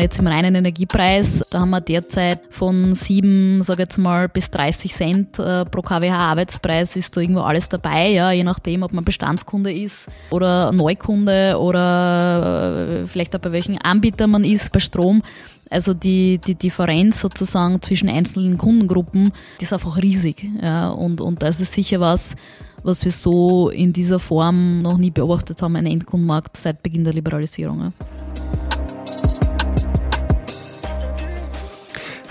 Jetzt im reinen Energiepreis, da haben wir derzeit von 7, sage jetzt mal, bis 30 Cent äh, pro kWh Arbeitspreis ist da irgendwo alles dabei, ja, je nachdem, ob man Bestandskunde ist oder Neukunde oder äh, vielleicht auch bei welchen Anbietern man ist bei Strom. Also die, die Differenz sozusagen zwischen einzelnen Kundengruppen, die ist einfach riesig. Ja, und, und das ist sicher was, was wir so in dieser Form noch nie beobachtet haben, ein Endkundenmarkt seit Beginn der Liberalisierung. Ja.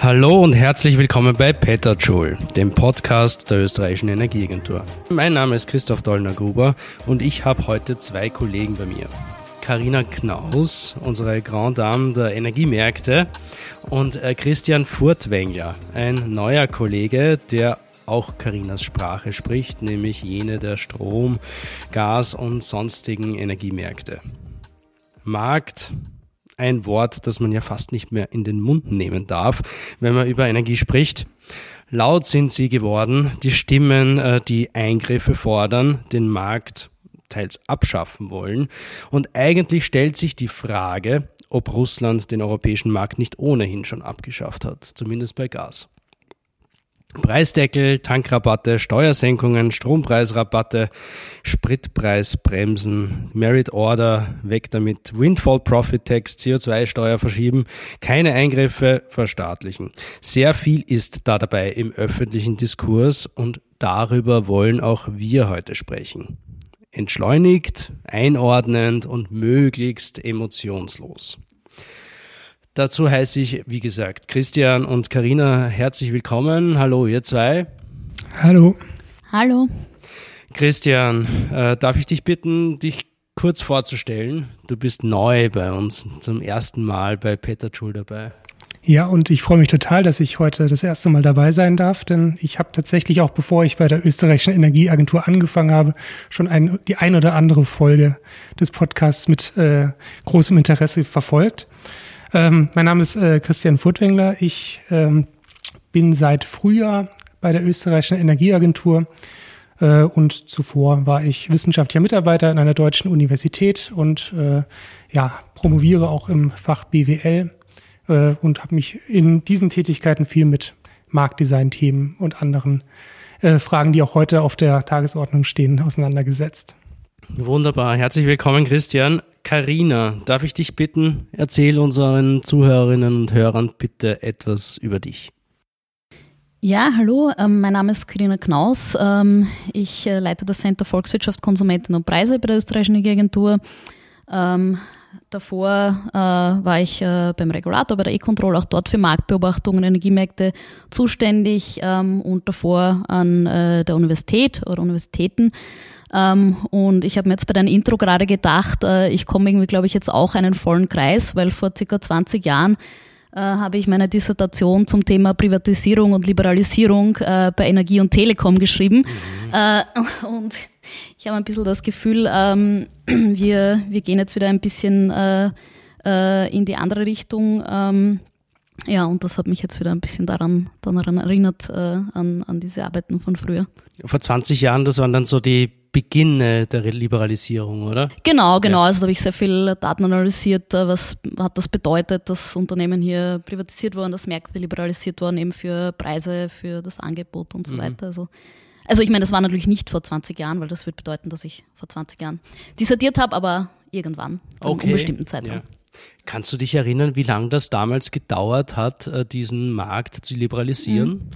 Hallo und herzlich willkommen bei Petajoule, dem Podcast der österreichischen Energieagentur. Mein Name ist Christoph Dollner-Gruber und ich habe heute zwei Kollegen bei mir. Karina Knaus, unsere Grand Dame der Energiemärkte, und äh, Christian Furtwängler, ein neuer Kollege, der auch Karinas Sprache spricht, nämlich jene der Strom-, Gas- und sonstigen Energiemärkte. Markt, ein Wort, das man ja fast nicht mehr in den Mund nehmen darf, wenn man über Energie spricht. Laut sind sie geworden, die Stimmen, äh, die Eingriffe fordern, den Markt teils abschaffen wollen. Und eigentlich stellt sich die Frage, ob Russland den europäischen Markt nicht ohnehin schon abgeschafft hat, zumindest bei Gas. Preisdeckel, Tankrabatte, Steuersenkungen, Strompreisrabatte, Spritpreisbremsen, Merit Order, weg damit, Windfall Profit Tax, CO2-Steuer verschieben, keine Eingriffe verstaatlichen. Sehr viel ist da dabei im öffentlichen Diskurs und darüber wollen auch wir heute sprechen. Entschleunigt, einordnend und möglichst emotionslos. Dazu heiße ich, wie gesagt, Christian und Karina herzlich willkommen. Hallo, ihr zwei. Hallo. Hallo. Christian, äh, darf ich dich bitten, dich kurz vorzustellen? Du bist neu bei uns, zum ersten Mal bei Peter Schul dabei. Ja, und ich freue mich total, dass ich heute das erste Mal dabei sein darf, denn ich habe tatsächlich auch, bevor ich bei der österreichischen Energieagentur angefangen habe, schon ein, die ein oder andere Folge des Podcasts mit äh, großem Interesse verfolgt. Ähm, mein Name ist äh, Christian Furtwängler. Ich ähm, bin seit Frühjahr bei der österreichischen Energieagentur äh, und zuvor war ich wissenschaftlicher Mitarbeiter in einer deutschen Universität und äh, ja, promoviere auch im Fach BWL äh, und habe mich in diesen Tätigkeiten viel mit Marktdesign-Themen und anderen äh, Fragen, die auch heute auf der Tagesordnung stehen, auseinandergesetzt. Wunderbar. Herzlich willkommen, Christian. Karina, darf ich dich bitten, erzähl unseren Zuhörerinnen und Hörern bitte etwas über dich. Ja, hallo, ähm, mein Name ist Karina Knaus. Ähm, ich äh, leite das Center Volkswirtschaft, Konsumenten und Preise bei der österreichischen Energieagentur. Ähm, davor äh, war ich äh, beim Regulator, bei der E-Control, auch dort für Marktbeobachtungen, Energiemärkte zuständig und davor an der Universität oder Universitäten. Ähm, und ich habe mir jetzt bei deinem Intro gerade gedacht, äh, ich komme irgendwie, glaube ich, jetzt auch einen vollen Kreis, weil vor circa 20 Jahren äh, habe ich meine Dissertation zum Thema Privatisierung und Liberalisierung äh, bei Energie und Telekom geschrieben. Mhm. Äh, und ich habe ein bisschen das Gefühl, ähm, wir, wir gehen jetzt wieder ein bisschen äh, äh, in die andere Richtung. Ähm, ja, und das hat mich jetzt wieder ein bisschen daran, daran erinnert, an, an diese Arbeiten von früher. Vor 20 Jahren, das waren dann so die Beginne der Liberalisierung, oder? Genau, genau. Ja. Also da habe ich sehr viel Daten analysiert, äh, was hat das bedeutet, dass Unternehmen hier privatisiert wurden, dass Märkte liberalisiert wurden, eben für Preise, für das Angebot und so mhm. weiter. Also, also ich meine, das war natürlich nicht vor 20 Jahren, weil das würde bedeuten, dass ich vor 20 Jahren dissertiert habe, aber irgendwann, zu okay. einem unbestimmten Zeitraum. Ja. Kannst du dich erinnern, wie lange das damals gedauert hat, äh, diesen Markt zu liberalisieren? Mhm.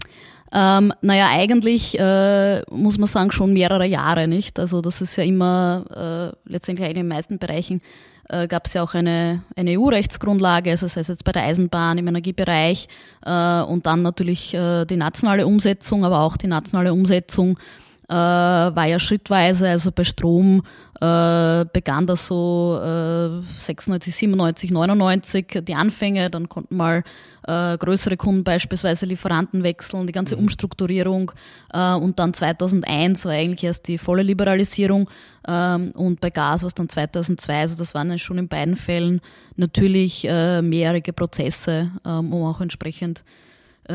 Ähm, naja, eigentlich äh, muss man sagen, schon mehrere Jahre, nicht? Also das ist ja immer äh, letztendlich in den meisten Bereichen äh, gab es ja auch eine, eine EU-Rechtsgrundlage, also sei es jetzt bei der Eisenbahn, im Energiebereich äh, und dann natürlich äh, die nationale Umsetzung, aber auch die nationale Umsetzung äh, war ja schrittweise, also bei Strom äh, begann das so äh, 96, 97, 99 die Anfänge, dann konnten mal äh, größere Kunden beispielsweise Lieferanten wechseln, die ganze mhm. Umstrukturierung äh, und dann 2001 war eigentlich erst die volle Liberalisierung ähm, und bei Gas war es dann 2002, also das waren schon in beiden Fällen natürlich äh, mehrjährige Prozesse, ähm, um auch entsprechend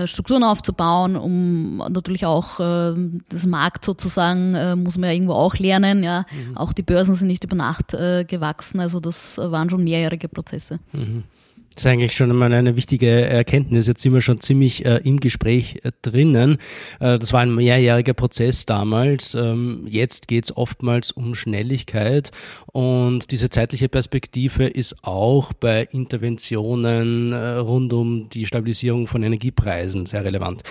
Strukturen aufzubauen, um natürlich auch äh, das Markt sozusagen, äh, muss man ja irgendwo auch lernen. Ja. Mhm. Auch die Börsen sind nicht über Nacht äh, gewachsen, also das waren schon mehrjährige Prozesse. Mhm. Das ist eigentlich schon einmal eine wichtige Erkenntnis. Jetzt sind wir schon ziemlich äh, im Gespräch äh, drinnen. Äh, das war ein mehrjähriger Prozess damals. Ähm, jetzt geht es oftmals um Schnelligkeit und diese zeitliche Perspektive ist auch bei Interventionen äh, rund um die Stabilisierung von Energiepreisen sehr relevant.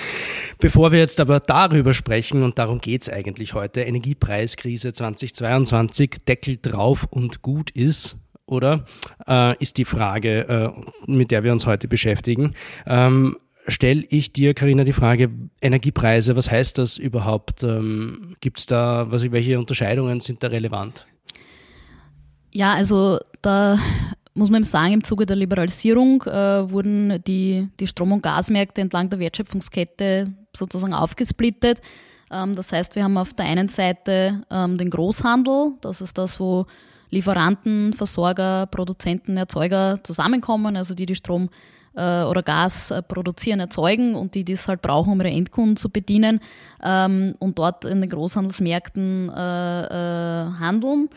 Bevor wir jetzt aber darüber sprechen, und darum geht es eigentlich heute, Energiepreiskrise 2022, Deckel drauf und gut ist, oder? Äh, ist die Frage, äh, mit der wir uns heute beschäftigen. Ähm, Stelle ich dir, Karina, die Frage, Energiepreise, was heißt das überhaupt? Ähm, Gibt es da, was, welche Unterscheidungen sind da relevant? Ja, also da muss man sagen, im Zuge der Liberalisierung äh, wurden die, die Strom- und Gasmärkte entlang der Wertschöpfungskette sozusagen aufgesplittet. Ähm, das heißt, wir haben auf der einen Seite ähm, den Großhandel, das ist das, wo Lieferanten, Versorger, Produzenten, Erzeuger zusammenkommen, also die die Strom äh, oder Gas äh, produzieren, erzeugen und die das halt brauchen, um ihre Endkunden zu bedienen ähm, und dort in den Großhandelsmärkten äh, handeln.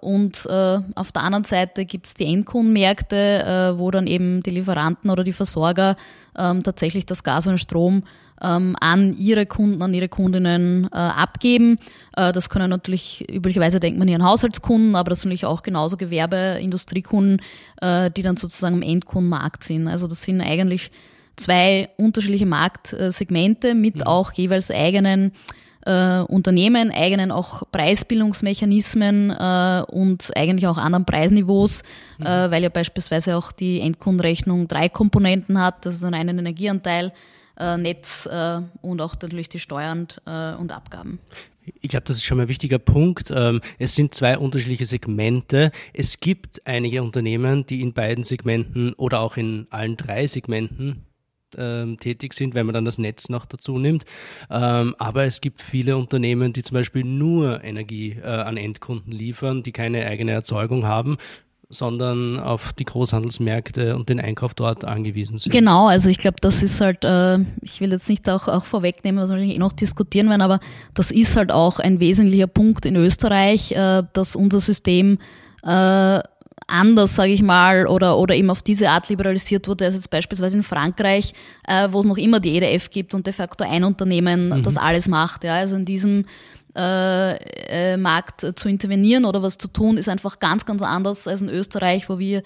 Und auf der anderen Seite gibt es die Endkundenmärkte, wo dann eben die Lieferanten oder die Versorger ähm, tatsächlich das Gas und Strom ähm, an ihre Kunden, an ihre Kundinnen abgeben. Äh, das können natürlich, üblicherweise denkt man hier an Haushaltskunden, aber das sind natürlich auch genauso Gewerbe-, Industriekunden, äh, die dann sozusagen im Endkundenmarkt sind. Also das sind eigentlich zwei unterschiedliche Marktsegmente mit mhm. auch jeweils eigenen äh, Unternehmen, eigenen auch Preisbildungsmechanismen äh, und eigentlich auch anderen Preisniveaus, mhm. äh, weil ja beispielsweise auch die Endkundenrechnung drei Komponenten hat. Das ist ein einen Energieanteil, äh, Netz und auch natürlich die Steuern und Abgaben. Ich glaube, das ist schon mal ein wichtiger Punkt. Ähm, es sind zwei unterschiedliche Segmente. Es gibt einige Unternehmen, die in beiden Segmenten oder auch in allen drei Segmenten ähm, tätig sind, wenn man dann das Netz noch dazu nimmt. Ähm, aber es gibt viele Unternehmen, die zum Beispiel nur Energie äh, an Endkunden liefern, die keine eigene Erzeugung haben sondern auf die Großhandelsmärkte und den Einkauf dort angewiesen sind. Genau, also ich glaube, das ist halt, äh, ich will jetzt nicht auch, auch vorwegnehmen, was wir eh noch diskutieren werden, aber das ist halt auch ein wesentlicher Punkt in Österreich, äh, dass unser System äh, anders, sage ich mal, oder, oder eben auf diese Art liberalisiert wurde, als jetzt beispielsweise in Frankreich, äh, wo es noch immer die EDF gibt und de facto ein Unternehmen mhm. das alles macht. Ja? Also in diesem äh, äh, Markt zu intervenieren oder was zu tun, ist einfach ganz, ganz anders als in Österreich, wo wir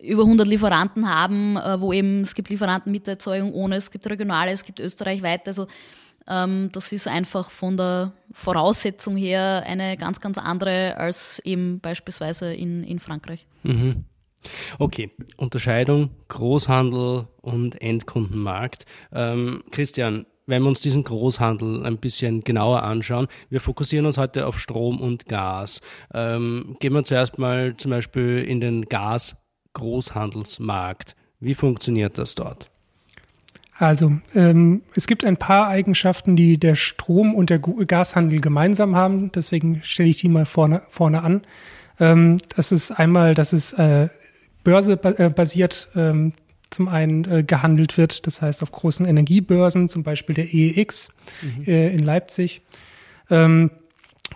über 100 Lieferanten haben, äh, wo eben es gibt Lieferanten mit der Erzeugung ohne, es gibt regionale, es gibt österreichweit. Also ähm, das ist einfach von der Voraussetzung her eine ganz, ganz andere als eben beispielsweise in, in Frankreich. Mhm. Okay, Unterscheidung Großhandel und Endkundenmarkt. Ähm, Christian, wenn wir uns diesen Großhandel ein bisschen genauer anschauen, wir fokussieren uns heute auf Strom und Gas. Ähm, gehen wir zuerst mal zum Beispiel in den Gas-Großhandelsmarkt. Wie funktioniert das dort? Also ähm, es gibt ein paar Eigenschaften, die der Strom- und der Gashandel gemeinsam haben. Deswegen stelle ich die mal vorne, vorne an. Ähm, das ist einmal, dass es äh, börsebasiert äh, ähm, zum einen äh, gehandelt wird, das heißt auf großen Energiebörsen, zum Beispiel der EEX mhm. äh, in Leipzig. Ähm,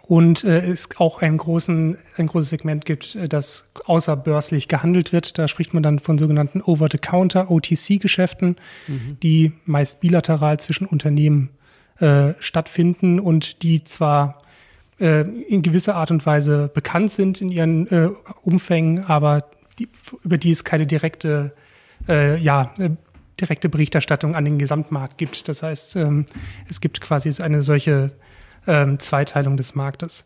und äh, es auch einen großen, ein großes Segment gibt, äh, das außerbörslich gehandelt wird. Da spricht man dann von sogenannten Over-the-Counter, OTC-Geschäften, mhm. die meist bilateral zwischen Unternehmen äh, stattfinden und die zwar äh, in gewisser Art und Weise bekannt sind in ihren äh, Umfängen, aber die, über die es keine direkte äh, ja, äh, direkte Berichterstattung an den Gesamtmarkt gibt. Das heißt, ähm, es gibt quasi eine solche ähm, Zweiteilung des Marktes.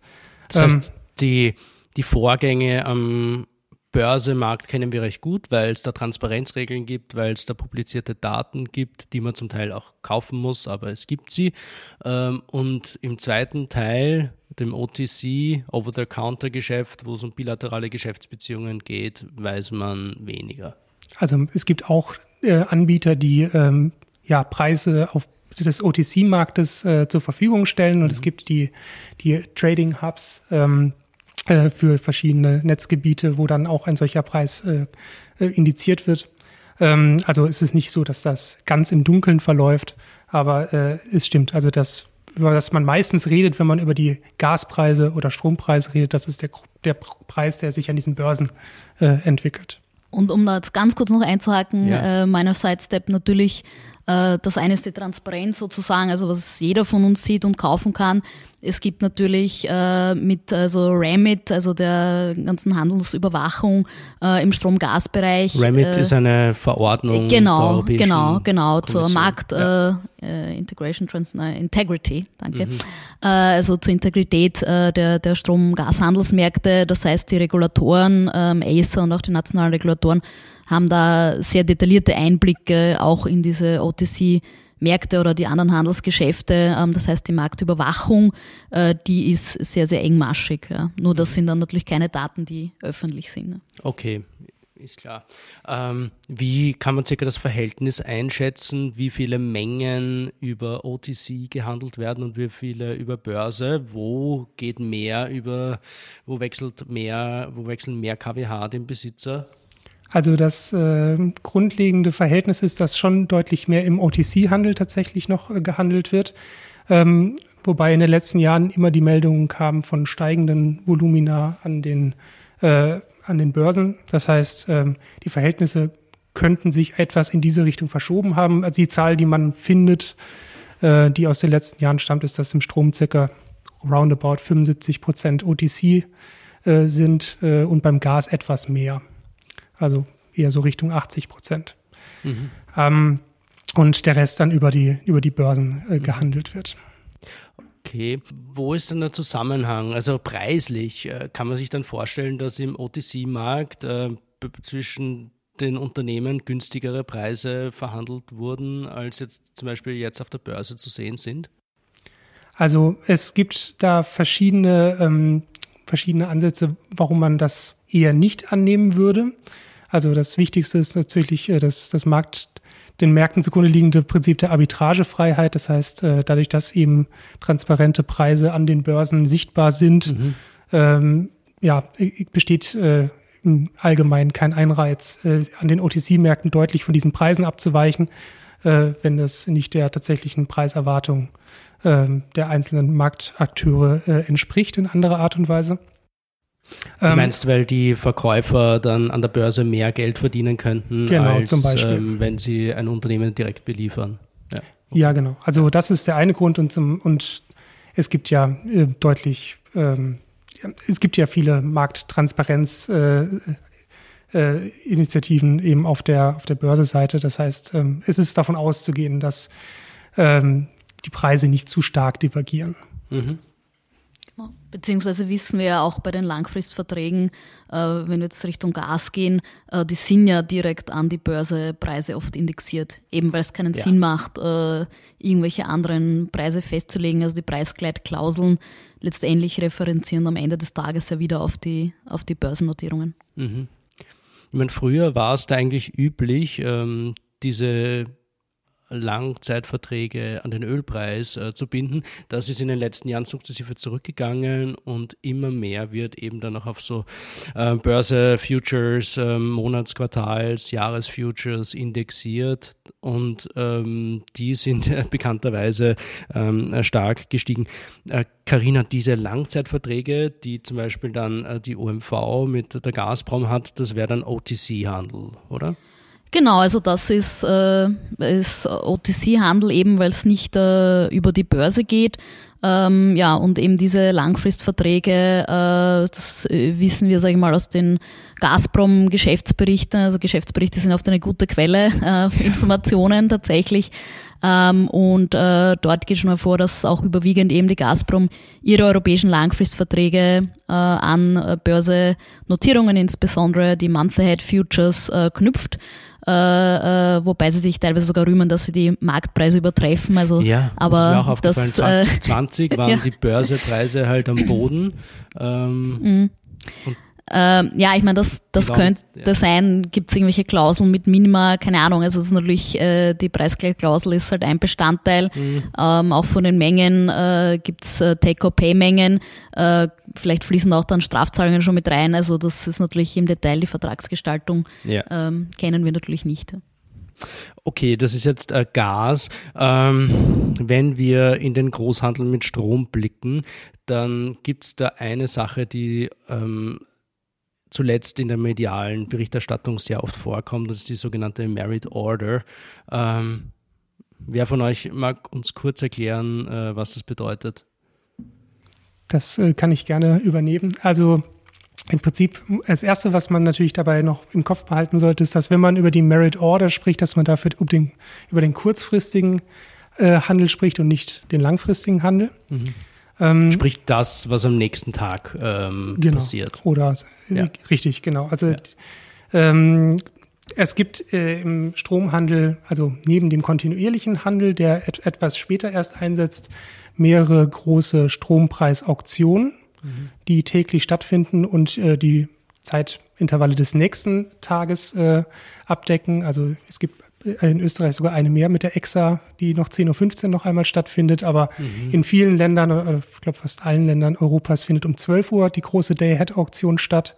Das heißt, ähm, die, die Vorgänge am Börsemarkt kennen wir recht gut, weil es da Transparenzregeln gibt, weil es da publizierte Daten gibt, die man zum Teil auch kaufen muss, aber es gibt sie. Ähm, und im zweiten Teil, dem OTC, Over-the-Counter-Geschäft, wo es um bilaterale Geschäftsbeziehungen geht, weiß man weniger. Also es gibt auch äh, Anbieter, die ähm, ja Preise auf des OTC-Marktes äh, zur Verfügung stellen und mhm. es gibt die, die Trading-Hubs ähm, äh, für verschiedene Netzgebiete, wo dann auch ein solcher Preis äh, äh, indiziert wird. Ähm, also es ist nicht so, dass das ganz im Dunkeln verläuft, aber äh, es stimmt. Also das, über das man meistens redet, wenn man über die Gaspreise oder Strompreise redet, das ist der, der Preis, der sich an diesen Börsen äh, entwickelt. Und um da jetzt ganz kurz noch einzuhaken, ja. äh, meiner Sidestep natürlich, das eine ist die Transparenz sozusagen, also was jeder von uns sieht und kaufen kann. Es gibt natürlich äh, mit also RAMIT, also der ganzen Handelsüberwachung äh, im Strom-Gas-Bereich. RAMIT äh, ist eine Verordnung. Genau, genau, genau, zur Markt ja. äh, Integration Trans Integrity, danke. Mhm. Äh, also zur Integrität äh, der, der Strom-Gas-Handelsmärkte. Das heißt, die Regulatoren, ähm, ACER und auch die nationalen Regulatoren haben da sehr detaillierte Einblicke auch in diese OTC Märkte oder die anderen Handelsgeschäfte. Ähm, das heißt, die Marktüberwachung, äh, die ist sehr, sehr engmaschig. Nur das mhm. sind dann natürlich keine Daten, die öffentlich sind. Ne. Okay, ist klar. Ähm, wie kann man circa das Verhältnis einschätzen, wie viele Mengen über OTC gehandelt werden und wie viele über Börse? Wo geht mehr über, wo wechselt mehr, wo wechseln mehr KWH den Besitzer? Also das äh, grundlegende Verhältnis ist, dass schon deutlich mehr im OTC-Handel tatsächlich noch äh, gehandelt wird. Ähm, wobei in den letzten Jahren immer die Meldungen kamen von steigenden Volumina an den, äh, an den Börsen. Das heißt, ähm, die Verhältnisse könnten sich etwas in diese Richtung verschoben haben. Also die Zahl, die man findet, äh, die aus den letzten Jahren stammt, ist, dass im Strom circa roundabout 75 Prozent OTC äh, sind äh, und beim Gas etwas mehr also eher so Richtung 80 Prozent. Mhm. Ähm, und der Rest dann über die, über die Börsen äh, mhm. gehandelt wird. Okay, wo ist denn der Zusammenhang? Also preislich äh, kann man sich dann vorstellen, dass im OTC-Markt äh, zwischen den Unternehmen günstigere Preise verhandelt wurden, als jetzt zum Beispiel jetzt auf der Börse zu sehen sind? Also es gibt da verschiedene, ähm, verschiedene Ansätze, warum man das eher nicht annehmen würde. Also das Wichtigste ist natürlich äh, das, das Markt, den Märkten zugrunde liegende Prinzip der Arbitragefreiheit. Das heißt, äh, dadurch, dass eben transparente Preise an den Börsen sichtbar sind, mhm. ähm, ja, besteht äh, im Allgemeinen kein Einreiz, äh, an den OTC-Märkten deutlich von diesen Preisen abzuweichen, äh, wenn das nicht der tatsächlichen Preiserwartung äh, der einzelnen Marktakteure äh, entspricht in anderer Art und Weise. Du ähm, meinst, weil die Verkäufer dann an der Börse mehr Geld verdienen könnten, genau, als ähm, wenn sie ein Unternehmen direkt beliefern? Ja, okay. ja, genau. Also das ist der eine Grund und, zum, und es gibt ja äh, deutlich, ähm, es gibt ja viele Markttransparenzinitiativen äh, äh, eben auf der, auf der Börseseite. Das heißt, ähm, es ist davon auszugehen, dass ähm, die Preise nicht zu stark divergieren. Mhm. Beziehungsweise wissen wir ja auch bei den Langfristverträgen, äh, wenn wir jetzt Richtung Gas gehen, äh, die sind ja direkt an die Börsepreise oft indexiert, eben weil es keinen ja. Sinn macht, äh, irgendwelche anderen Preise festzulegen. Also die Preisgleitklauseln letztendlich referenzieren am Ende des Tages ja wieder auf die, auf die Börsennotierungen. Mhm. Ich meine, früher war es da eigentlich üblich, ähm, diese Langzeitverträge an den Ölpreis äh, zu binden. Das ist in den letzten Jahren sukzessive zurückgegangen und immer mehr wird eben dann auch auf so äh, Börse Futures, äh, Monatsquartals, Jahresfutures indexiert und ähm, die sind bekannterweise ähm, stark gestiegen. Carina, äh, diese Langzeitverträge, die zum Beispiel dann äh, die OMV mit der Gazprom hat, das wäre dann OTC-Handel, oder? Genau, also das ist, äh, ist OTC-Handel eben, weil es nicht äh, über die Börse geht. Ähm, ja, und eben diese Langfristverträge, äh, das äh, wissen wir, sage ich mal, aus den Gazprom-Geschäftsberichten. Also Geschäftsberichte sind oft eine gute Quelle äh, für Informationen tatsächlich. Ähm, und äh, dort geht schon hervor, dass auch überwiegend eben die Gazprom ihre europäischen Langfristverträge äh, an Börsenotierungen, insbesondere die Month-Ahead Futures, äh, knüpft äh, äh, wobei sie sich teilweise sogar rühmen, dass sie die Marktpreise übertreffen. Also, ja, aber das ist mir auch aufgefallen. Das, 2020 äh, waren ja. die Börsepreise halt am Boden. Ähm, mhm. Ähm, ja, ich meine, das, das könnte ja. sein, gibt es irgendwelche Klauseln mit Minima, keine Ahnung. Also es ist natürlich, äh, die Preisgleichklausel ist halt ein Bestandteil. Mhm. Ähm, auch von den Mengen äh, gibt es äh, Take-or-Pay-Mengen. Äh, vielleicht fließen auch dann Strafzahlungen schon mit rein. Also das ist natürlich im Detail die Vertragsgestaltung. Ja. Ähm, kennen wir natürlich nicht. Okay, das ist jetzt äh, Gas. Ähm, wenn wir in den Großhandel mit Strom blicken, dann gibt es da eine Sache, die ähm, zuletzt in der medialen Berichterstattung sehr oft vorkommt, das ist die sogenannte Merit Order. Ähm, wer von euch mag uns kurz erklären, äh, was das bedeutet? Das äh, kann ich gerne übernehmen. Also im Prinzip, das Erste, was man natürlich dabei noch im Kopf behalten sollte, ist, dass wenn man über die Merit Order spricht, dass man dafür über den, über den kurzfristigen äh, Handel spricht und nicht den langfristigen Handel. Mhm. Ähm, Sprich das, was am nächsten Tag ähm, genau, passiert. Oder ja. richtig, genau. Also ja. ähm, es gibt äh, im Stromhandel, also neben dem kontinuierlichen Handel, der et etwas später erst einsetzt, mehrere große Strompreisauktionen, mhm. die täglich stattfinden und äh, die Zeitintervalle des nächsten Tages äh, abdecken. Also es gibt in Österreich sogar eine mehr mit der EXA, die noch 10.15 Uhr noch einmal stattfindet. Aber mhm. in vielen Ländern, ich glaube fast allen Ländern Europas, findet um 12 Uhr die große Day-Ahead-Auktion statt.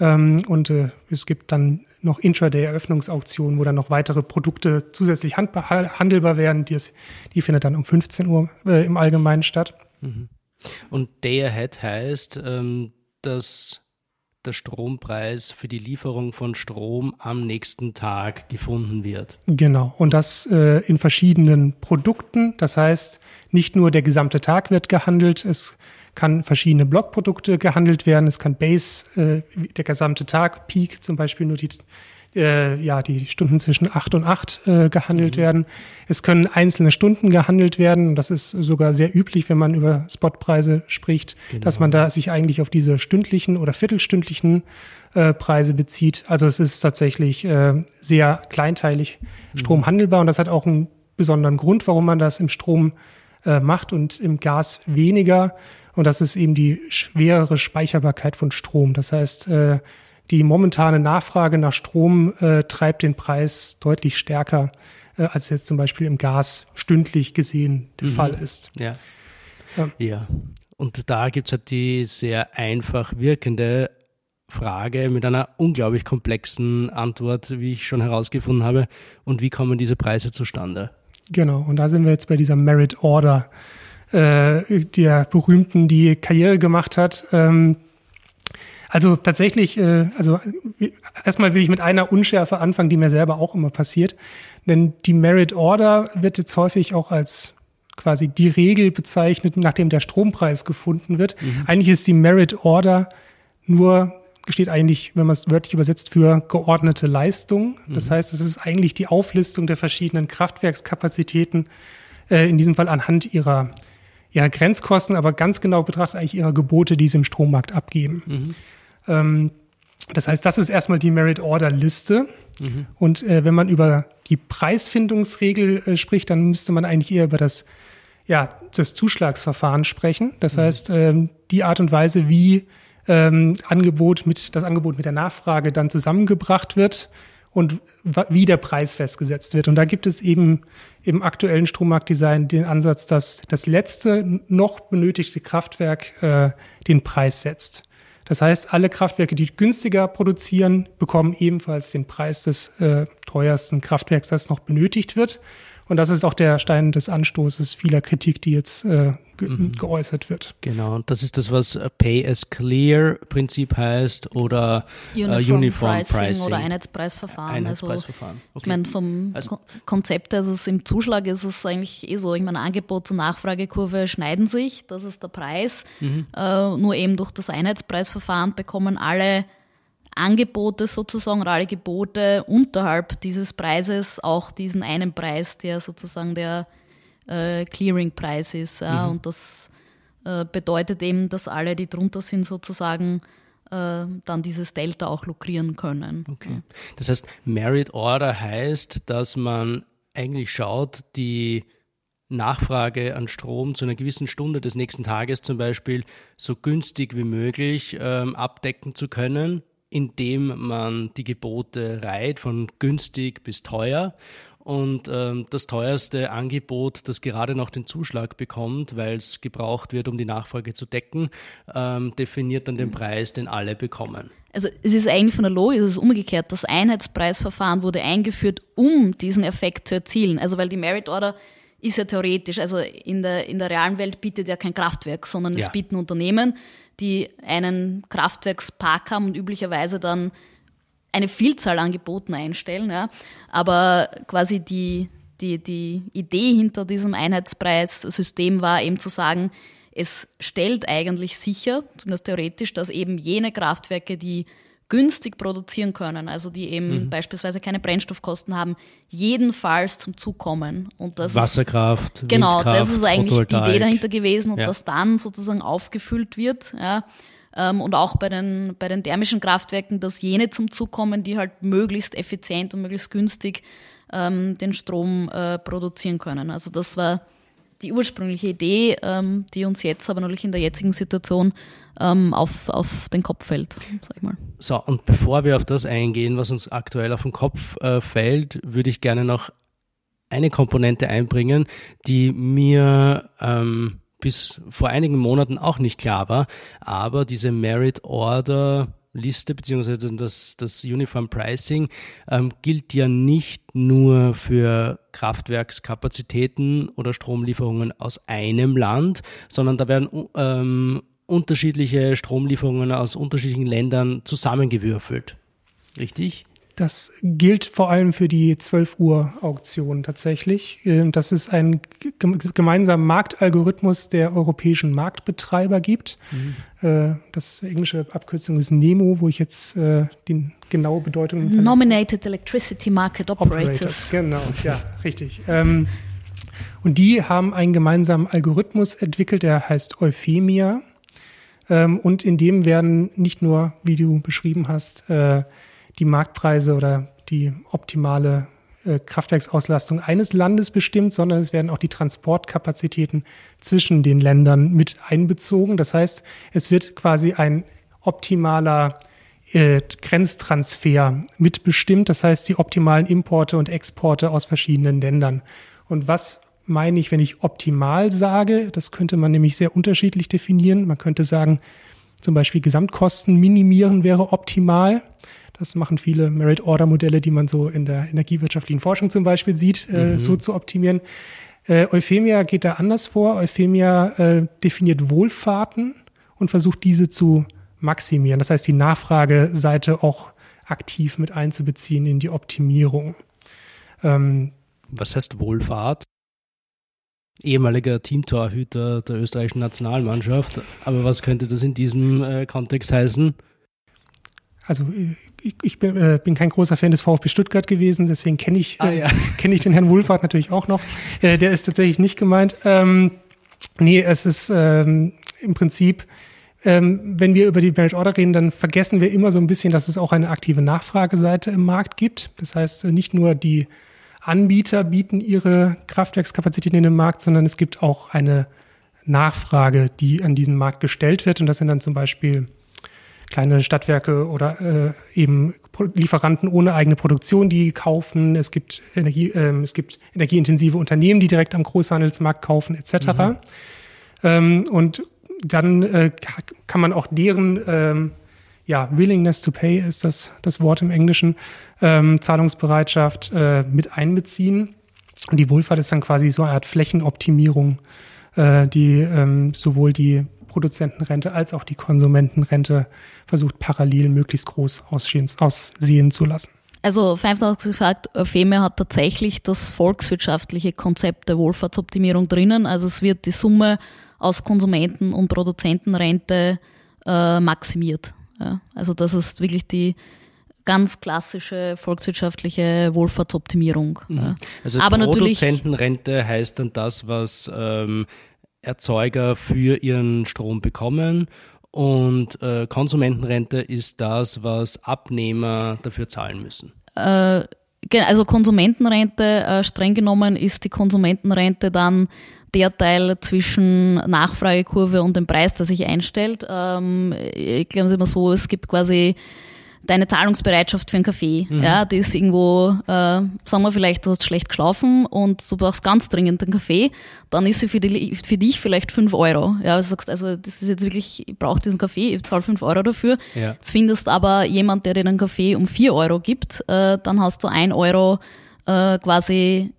Ähm, und äh, es gibt dann noch Intraday-Eröffnungsauktionen, wo dann noch weitere Produkte zusätzlich handelbar werden. Die, ist, die findet dann um 15 Uhr äh, im Allgemeinen statt. Mhm. Und Day-Ahead heißt, ähm, dass der Strompreis für die Lieferung von Strom am nächsten Tag gefunden wird. Genau, und das äh, in verschiedenen Produkten. Das heißt, nicht nur der gesamte Tag wird gehandelt, es kann verschiedene Blockprodukte gehandelt werden, es kann Base, äh, der gesamte Tag, Peak zum Beispiel nur die äh, ja, die Stunden zwischen acht und acht äh, gehandelt mhm. werden. Es können einzelne Stunden gehandelt werden. Das ist sogar sehr üblich, wenn man über Spotpreise spricht, genau. dass man da sich eigentlich auf diese stündlichen oder viertelstündlichen äh, Preise bezieht. Also es ist tatsächlich äh, sehr kleinteilig mhm. Strom handelbar und das hat auch einen besonderen Grund, warum man das im Strom äh, macht und im Gas weniger. Und das ist eben die schwerere Speicherbarkeit von Strom. Das heißt, äh, die momentane Nachfrage nach Strom äh, treibt den Preis deutlich stärker, äh, als jetzt zum Beispiel im Gas stündlich gesehen der mhm. Fall ist. Ja. ja. ja. Und da gibt es halt die sehr einfach wirkende Frage mit einer unglaublich komplexen Antwort, wie ich schon herausgefunden habe. Und wie kommen diese Preise zustande? Genau, und da sind wir jetzt bei dieser Merit Order, äh, der berühmten, die Karriere gemacht hat. Ähm, also tatsächlich, äh, also erstmal will ich mit einer Unschärfe anfangen, die mir selber auch immer passiert. Denn die Merit Order wird jetzt häufig auch als quasi die Regel bezeichnet, nachdem der Strompreis gefunden wird. Mhm. Eigentlich ist die Merit Order nur steht eigentlich, wenn man es wörtlich übersetzt, für geordnete Leistung. Das mhm. heißt, es ist eigentlich die Auflistung der verschiedenen Kraftwerkskapazitäten, äh, in diesem Fall anhand ihrer, ihrer Grenzkosten, aber ganz genau betrachtet eigentlich ihrer Gebote, die sie im Strommarkt abgeben. Mhm. Ähm, das heißt, das ist erstmal die Merit Order Liste. Mhm. Und äh, wenn man über die Preisfindungsregel äh, spricht, dann müsste man eigentlich eher über das, ja, das Zuschlagsverfahren sprechen. Das mhm. heißt, ähm, die Art und Weise, wie ähm, Angebot mit, das Angebot mit der Nachfrage dann zusammengebracht wird und wie der Preis festgesetzt wird. Und da gibt es eben im aktuellen Strommarktdesign den Ansatz, dass das letzte noch benötigte Kraftwerk äh, den Preis setzt. Das heißt, alle Kraftwerke, die günstiger produzieren, bekommen ebenfalls den Preis des äh, teuersten Kraftwerks, das noch benötigt wird. Und das ist auch der Stein des Anstoßes vieler Kritik, die jetzt äh, ge mhm. geäußert wird. Genau, und das ist das, was Pay as Clear Prinzip heißt oder Uniform, uh, Uniform Pricing, Pricing, oder Einheitspreisverfahren. Einheitspreisverfahren. Also, okay. Ich meine, vom also, Konzept, also im Zuschlag ist es eigentlich eh so. Ich meine, Angebot und Nachfragekurve schneiden sich, das ist der Preis. Mhm. Uh, nur eben durch das Einheitspreisverfahren bekommen alle Angebote sozusagen oder alle Gebote unterhalb dieses Preises auch diesen einen Preis, der sozusagen der äh, Clearing-Preis ist. Ja, mhm. Und das äh, bedeutet eben, dass alle, die drunter sind, sozusagen äh, dann dieses Delta auch lukrieren können. Okay. Das heißt, Merit Order heißt, dass man eigentlich schaut, die Nachfrage an Strom zu einer gewissen Stunde des nächsten Tages zum Beispiel so günstig wie möglich ähm, abdecken zu können indem man die Gebote reiht von günstig bis teuer. Und ähm, das teuerste Angebot, das gerade noch den Zuschlag bekommt, weil es gebraucht wird, um die Nachfrage zu decken, ähm, definiert dann den Preis, den alle bekommen. Also es ist eigentlich von der Logik, es ist umgekehrt. Das Einheitspreisverfahren wurde eingeführt, um diesen Effekt zu erzielen. Also weil die Merit Order ist ja theoretisch, also in der, in der realen Welt bietet ja kein Kraftwerk, sondern es ja. bieten Unternehmen, die einen Kraftwerkspark haben und üblicherweise dann eine Vielzahl an Geboten einstellen. Ja. Aber quasi die, die, die Idee hinter diesem Einheitspreissystem war eben zu sagen, es stellt eigentlich sicher, zumindest theoretisch, dass eben jene Kraftwerke, die günstig produzieren können, also die eben mhm. beispielsweise keine Brennstoffkosten haben, jedenfalls zum Zug kommen. Und das Wasserkraft, ist, Genau, Windkraft, das ist eigentlich die Idee dahinter gewesen und ja. dass dann sozusagen aufgefüllt wird. Ja, ähm, und auch bei den, bei den thermischen Kraftwerken, dass jene zum Zug kommen, die halt möglichst effizient und möglichst günstig ähm, den Strom äh, produzieren können. Also das war die ursprüngliche Idee, ähm, die uns jetzt aber natürlich in der jetzigen Situation ähm, auf, auf den Kopf fällt, sag ich mal. So, und bevor wir auf das eingehen, was uns aktuell auf den Kopf äh, fällt, würde ich gerne noch eine Komponente einbringen, die mir ähm, bis vor einigen Monaten auch nicht klar war, aber diese Merit Order Liste beziehungsweise das, das Uniform Pricing ähm, gilt ja nicht nur für Kraftwerkskapazitäten oder Stromlieferungen aus einem Land, sondern da werden ähm, unterschiedliche Stromlieferungen aus unterschiedlichen Ländern zusammengewürfelt. Richtig? Das gilt vor allem für die 12 Uhr Auktion tatsächlich. Ähm, das ist ein gemeinsamer Marktalgorithmus der europäischen Marktbetreiber gibt. Mhm. Äh, das englische Abkürzung ist NEMO, wo ich jetzt äh, die genaue Bedeutung. Nominated Electricity Market Operators. Operators. Genau, ja, richtig. Ähm, und die haben einen gemeinsamen Algorithmus entwickelt, der heißt Euphemia. Ähm, und in dem werden nicht nur, wie du beschrieben hast, äh, die Marktpreise oder die optimale äh, Kraftwerksauslastung eines Landes bestimmt, sondern es werden auch die Transportkapazitäten zwischen den Ländern mit einbezogen. Das heißt, es wird quasi ein optimaler äh, Grenztransfer mitbestimmt. Das heißt, die optimalen Importe und Exporte aus verschiedenen Ländern. Und was meine ich, wenn ich optimal sage? Das könnte man nämlich sehr unterschiedlich definieren. Man könnte sagen, zum Beispiel Gesamtkosten minimieren wäre optimal. Das machen viele Merit-Order-Modelle, die man so in der energiewirtschaftlichen Forschung zum Beispiel sieht, äh, mhm. so zu optimieren. Äh, Euphemia geht da anders vor. Euphemia äh, definiert Wohlfahrten und versucht diese zu maximieren. Das heißt, die Nachfrageseite auch aktiv mit einzubeziehen in die Optimierung. Ähm, Was heißt Wohlfahrt? Ehemaliger Teamtorhüter der österreichischen Nationalmannschaft. Aber was könnte das in diesem äh, Kontext heißen? also ich, ich bin, äh, bin, kein großer Fan des VfB Stuttgart gewesen, deswegen kenne ich, ah, äh, ja. kenn ich den Herrn Wohlfahrt natürlich auch noch. Äh, der ist tatsächlich nicht gemeint. Ähm, nee, es ist ähm, im Prinzip, ähm, wenn wir über die Managed Order reden, dann vergessen wir immer so ein bisschen, dass es auch eine aktive Nachfrageseite im Markt gibt. Das heißt, nicht nur die Anbieter bieten ihre Kraftwerkskapazitäten in den Markt, sondern es gibt auch eine Nachfrage, die an diesen Markt gestellt wird. Und das sind dann zum Beispiel kleine Stadtwerke oder äh, eben Lieferanten ohne eigene Produktion, die kaufen. Es gibt, Energie, äh, es gibt energieintensive Unternehmen, die direkt am Großhandelsmarkt kaufen, etc. Mhm. Ähm, und dann äh, kann man auch deren ähm, ja, Willingness to Pay ist das, das Wort im Englischen, ähm, Zahlungsbereitschaft äh, mit einbeziehen. Und die Wohlfahrt ist dann quasi so eine Art Flächenoptimierung, äh, die ähm, sowohl die Produzentenrente als auch die Konsumentenrente versucht parallel möglichst groß aussehen, aussehen zu lassen. Also vereinfacht gesagt, FEME hat tatsächlich das volkswirtschaftliche Konzept der Wohlfahrtsoptimierung drinnen. Also es wird die Summe aus Konsumenten- und Produzentenrente äh, maximiert. Ja, also das ist wirklich die ganz klassische volkswirtschaftliche Wohlfahrtsoptimierung. Mhm. Ja. Also Aber Produzentenrente heißt dann das, was ähm, Erzeuger für ihren Strom bekommen und äh, Konsumentenrente ist das, was Abnehmer dafür zahlen müssen. Äh, also Konsumentenrente, äh, streng genommen ist die Konsumentenrente dann der Teil zwischen Nachfragekurve und dem Preis, der sich einstellt. Ähm, ich glaube es immer so, es gibt quasi deine Zahlungsbereitschaft für einen Kaffee. Mhm. Ja, die ist irgendwo, äh, sagen wir vielleicht, du hast schlecht geschlafen und du brauchst ganz dringend einen Kaffee, dann ist sie für, die, für dich vielleicht fünf Euro. Ja, also du sagst, also das ist jetzt wirklich, ich brauche diesen Kaffee, ich zahle fünf Euro dafür. Ja. Jetzt findest aber jemand, der dir einen Kaffee um vier Euro gibt, äh, dann hast du ein Euro äh, quasi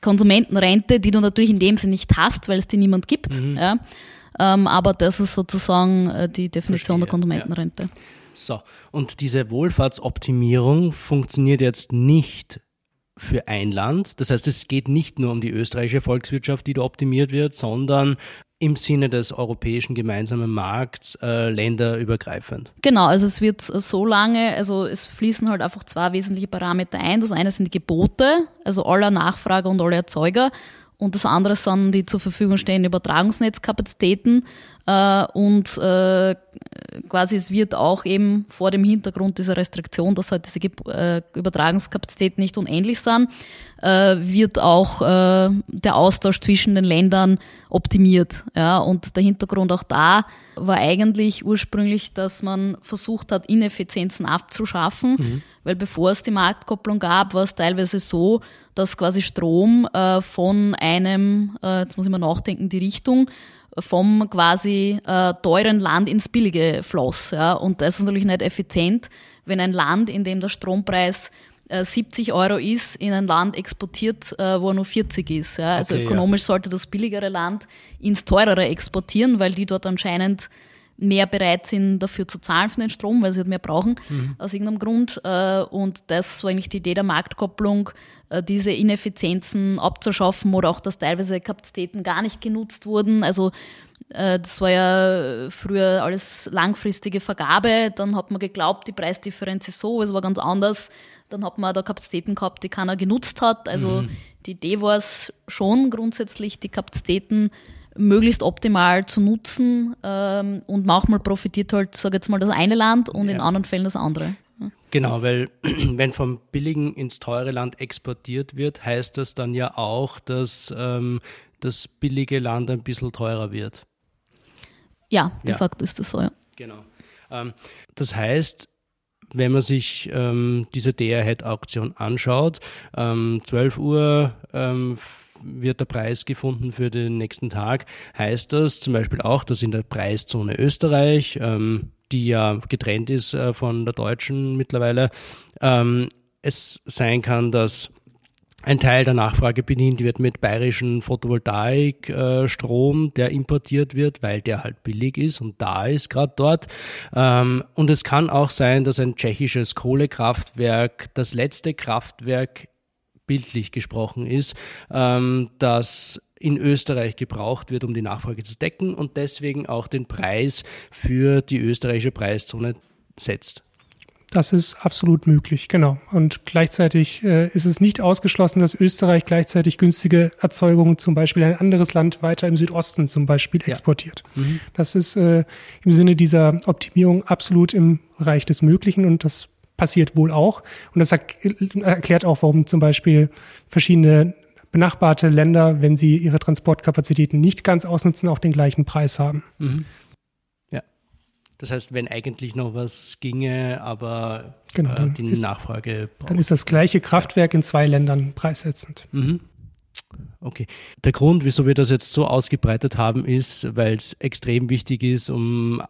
Konsumentenrente, die du natürlich in dem Sinne nicht hast, weil es dir niemand gibt. Mhm. Ja. Ähm, aber das ist sozusagen äh, die Definition Verstehe, der Konsumentenrente. Ja. So, und diese Wohlfahrtsoptimierung funktioniert jetzt nicht für ein Land. Das heißt, es geht nicht nur um die österreichische Volkswirtschaft, die da optimiert wird, sondern im Sinne des europäischen gemeinsamen Markts äh, länderübergreifend. Genau, also es wird so lange, also es fließen halt einfach zwei wesentliche Parameter ein. Das eine sind die Gebote, also aller Nachfrage und alle Erzeuger. Und das andere sind die zur Verfügung stehenden Übertragungsnetzkapazitäten. Äh, und äh, quasi es wird auch eben vor dem Hintergrund dieser Restriktion, dass halt diese äh, Übertragungskapazitäten nicht unendlich sind, äh, wird auch äh, der Austausch zwischen den Ländern optimiert. Ja, und der Hintergrund auch da war eigentlich ursprünglich, dass man versucht hat, Ineffizienzen abzuschaffen, mhm. weil bevor es die Marktkopplung gab, war es teilweise so, dass quasi Strom äh, von einem, jetzt muss ich mal nachdenken, die Richtung, vom quasi äh, teuren Land ins billige floss. Ja? Und das ist natürlich nicht effizient, wenn ein Land, in dem der Strompreis äh, 70 Euro ist, in ein Land exportiert, äh, wo er nur 40 ist. Ja? Also okay, ökonomisch ja. sollte das billigere Land ins teurere exportieren, weil die dort anscheinend mehr bereit sind, dafür zu zahlen für den Strom, weil sie halt mehr brauchen, mhm. aus irgendeinem Grund. Äh, und das war eigentlich die Idee der Marktkopplung, äh, diese Ineffizienzen abzuschaffen oder auch, dass teilweise Kapazitäten gar nicht genutzt wurden. Also äh, das war ja früher alles langfristige Vergabe. Dann hat man geglaubt, die Preisdifferenz ist so, es war ganz anders. Dann hat man da Kapazitäten gehabt, die keiner genutzt hat. Also mhm. die Idee war es schon grundsätzlich, die Kapazitäten möglichst optimal zu nutzen ähm, und manchmal profitiert halt, sage jetzt mal, das eine Land und ja. in anderen Fällen das andere. Genau, weil wenn vom billigen ins teure Land exportiert wird, heißt das dann ja auch, dass ähm, das billige Land ein bisschen teurer wird. Ja, de ja. facto ist das so, ja. Genau. Ähm, das heißt, wenn man sich ähm, diese DR-Head-Auktion anschaut, ähm, 12 Uhr ähm, wird der Preis gefunden für den nächsten Tag, heißt das zum Beispiel auch, dass in der Preiszone Österreich, ähm, die ja getrennt ist äh, von der deutschen mittlerweile, ähm, es sein kann, dass ein Teil der Nachfrage bedient wird mit bayerischen Photovoltaikstrom, äh, der importiert wird, weil der halt billig ist und da ist gerade dort. Ähm, und es kann auch sein, dass ein tschechisches Kohlekraftwerk das letzte Kraftwerk bildlich gesprochen ist, ähm, das in Österreich gebraucht wird, um die Nachfrage zu decken und deswegen auch den Preis für die österreichische Preiszone setzt. Das ist absolut möglich, genau. Und gleichzeitig äh, ist es nicht ausgeschlossen, dass Österreich gleichzeitig günstige Erzeugungen zum Beispiel in ein anderes Land weiter im Südosten zum Beispiel exportiert. Ja. Mhm. Das ist äh, im Sinne dieser Optimierung absolut im Bereich des Möglichen und das passiert wohl auch. Und das erklärt auch, warum zum Beispiel verschiedene benachbarte Länder, wenn sie ihre Transportkapazitäten nicht ganz ausnutzen, auch den gleichen Preis haben. Mhm. Ja. Das heißt, wenn eigentlich noch was ginge, aber genau, äh, die ist, Nachfrage. Braucht. Dann ist das gleiche Kraftwerk in zwei Ländern preissetzend. Mhm. Okay. Der Grund, wieso wir das jetzt so ausgebreitet haben, ist, weil es extrem wichtig ist, um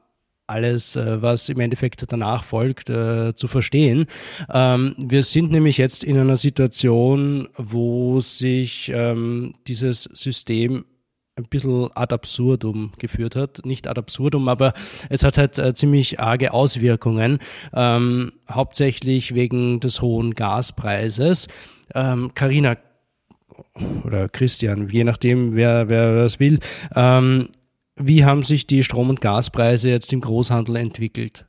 alles, äh, was im Endeffekt danach folgt, äh, zu verstehen. Ähm, wir sind nämlich jetzt in einer Situation, wo sich ähm, dieses System ein bisschen ad absurdum geführt hat. Nicht ad absurdum, aber es hat halt äh, ziemlich arge Auswirkungen, ähm, hauptsächlich wegen des hohen Gaspreises. Carina oder Christian, je nachdem, wer, wer das will, ähm, wie haben sich die Strom- und Gaspreise jetzt im Großhandel entwickelt?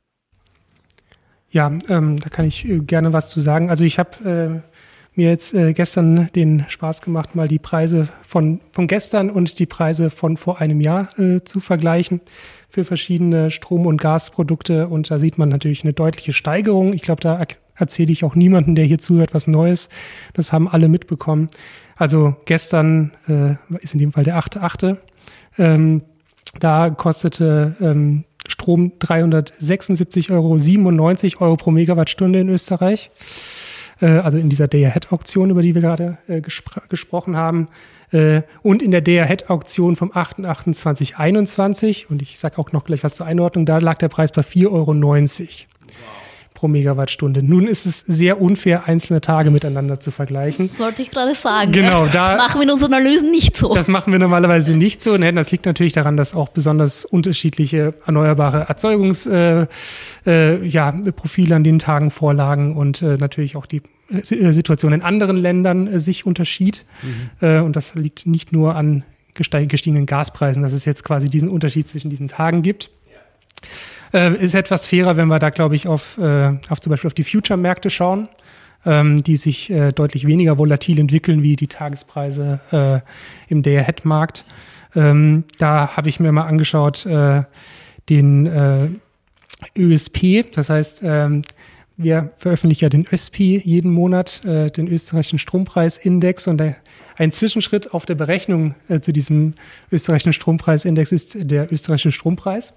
Ja, ähm, da kann ich äh, gerne was zu sagen. Also ich habe äh, mir jetzt äh, gestern den Spaß gemacht, mal die Preise von, von gestern und die Preise von vor einem Jahr äh, zu vergleichen für verschiedene Strom- und Gasprodukte. Und da sieht man natürlich eine deutliche Steigerung. Ich glaube, da erzähle ich auch niemanden, der hier zuhört, was Neues. Das haben alle mitbekommen. Also gestern äh, ist in dem Fall der 8.8. Ähm, da kostete ähm, Strom 376,97 Euro Euro pro Megawattstunde in Österreich. Äh, also in dieser Day-Ahead-Auktion, über die wir gerade äh, gespr gesprochen haben. Äh, und in der Day-Ahead-Auktion vom 8.8.2021, und ich sage auch noch gleich was zur Einordnung, da lag der Preis bei 4,90 Euro. Pro Megawattstunde. Nun ist es sehr unfair, einzelne Tage miteinander zu vergleichen. Sollte ich gerade sagen. Genau, da, das machen wir in unseren Analysen nicht so. Das machen wir normalerweise nicht so. Das liegt natürlich daran, dass auch besonders unterschiedliche erneuerbare Erzeugungs, äh, ja, Profile an den Tagen vorlagen und äh, natürlich auch die äh, Situation in anderen Ländern äh, sich unterschied. Mhm. Äh, und das liegt nicht nur an gestiegenen Gaspreisen, dass es jetzt quasi diesen Unterschied zwischen diesen Tagen gibt. Ja. Äh, ist etwas fairer, wenn wir da, glaube ich, auf, äh, auf zum Beispiel auf die Future-Märkte schauen, ähm, die sich äh, deutlich weniger volatil entwickeln wie die Tagespreise äh, im Day-Ahead-Markt. Ähm, da habe ich mir mal angeschaut, äh, den äh, ÖSP, das heißt, ähm, wir veröffentlichen ja den ÖSP jeden Monat, äh, den österreichischen Strompreisindex und der, ein Zwischenschritt auf der Berechnung äh, zu diesem österreichischen Strompreisindex ist der österreichische Strompreis,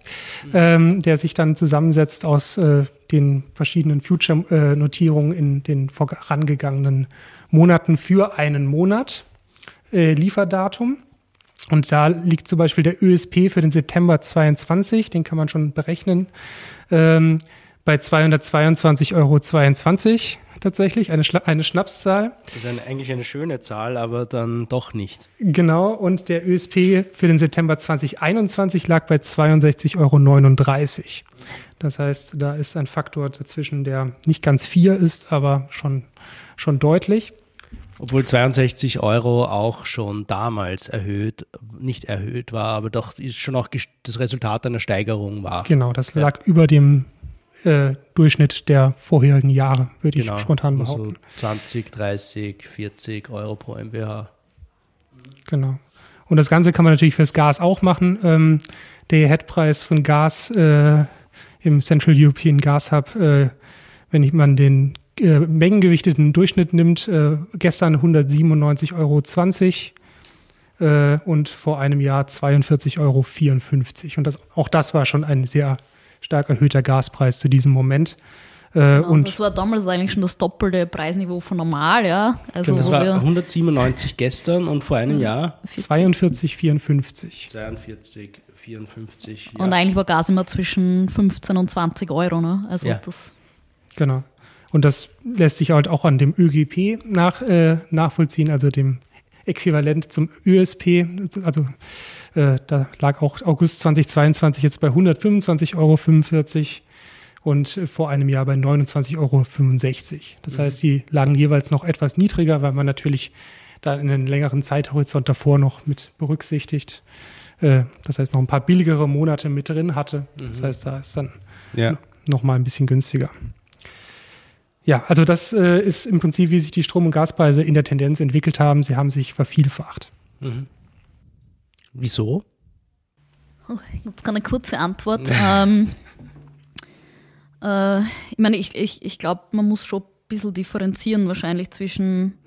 mhm. ähm, der sich dann zusammensetzt aus äh, den verschiedenen Future-Notierungen in den vorangegangenen Monaten für einen Monat äh, Lieferdatum. Und da liegt zum Beispiel der ÖSP für den September 22, den kann man schon berechnen, ähm, bei 222,22 Euro tatsächlich, eine, Schla eine Schnapszahl. Das ist eine, eigentlich eine schöne Zahl, aber dann doch nicht. Genau, und der ÖSP für den September 2021 lag bei 62,39 Euro. Das heißt, da ist ein Faktor dazwischen, der nicht ganz vier ist, aber schon, schon deutlich. Obwohl 62 Euro auch schon damals erhöht, nicht erhöht war, aber doch ist schon auch das Resultat einer Steigerung war. Genau, das lag ja. über dem äh, Durchschnitt der vorherigen Jahre, würde genau, ich spontan behaupten. Also 20, 30, 40 Euro pro MWH. Genau. Und das Ganze kann man natürlich fürs Gas auch machen. Ähm, der Headpreis von Gas äh, im Central European Gas Hub, äh, wenn man den äh, mengengewichteten Durchschnitt nimmt, äh, gestern 197,20 Euro äh, und vor einem Jahr 42,54 Euro. Und das, auch das war schon ein sehr stark erhöhter Gaspreis zu diesem Moment. Äh, genau, und das war damals eigentlich schon das doppelte Preisniveau von normal, ja. Also das war 197 gestern und vor einem Jahr 42, 54. 42, 54. Ja. Und eigentlich war Gas immer zwischen 15 und 20 Euro, ne? Also ja. das. Genau. Und das lässt sich halt auch an dem ÖGP nach, äh, nachvollziehen, also dem Äquivalent zum ÖSP. Also äh, da lag auch August 2022 jetzt bei 125,45 Euro und äh, vor einem Jahr bei 29,65 Euro. Das mhm. heißt, die lagen jeweils noch etwas niedriger, weil man natürlich da in einen längeren Zeithorizont davor noch mit berücksichtigt. Äh, das heißt, noch ein paar billigere Monate mit drin hatte. Das mhm. heißt, da ist dann ja. noch mal ein bisschen günstiger. Ja, also das ist im Prinzip, wie sich die Strom- und Gaspreise in der Tendenz entwickelt haben. Sie haben sich vervielfacht. Mhm. Wieso? Oh, ich habe keine kurze Antwort. ähm, äh, ich meine, ich, ich, ich glaube, man muss schon ein bisschen differenzieren wahrscheinlich zwischen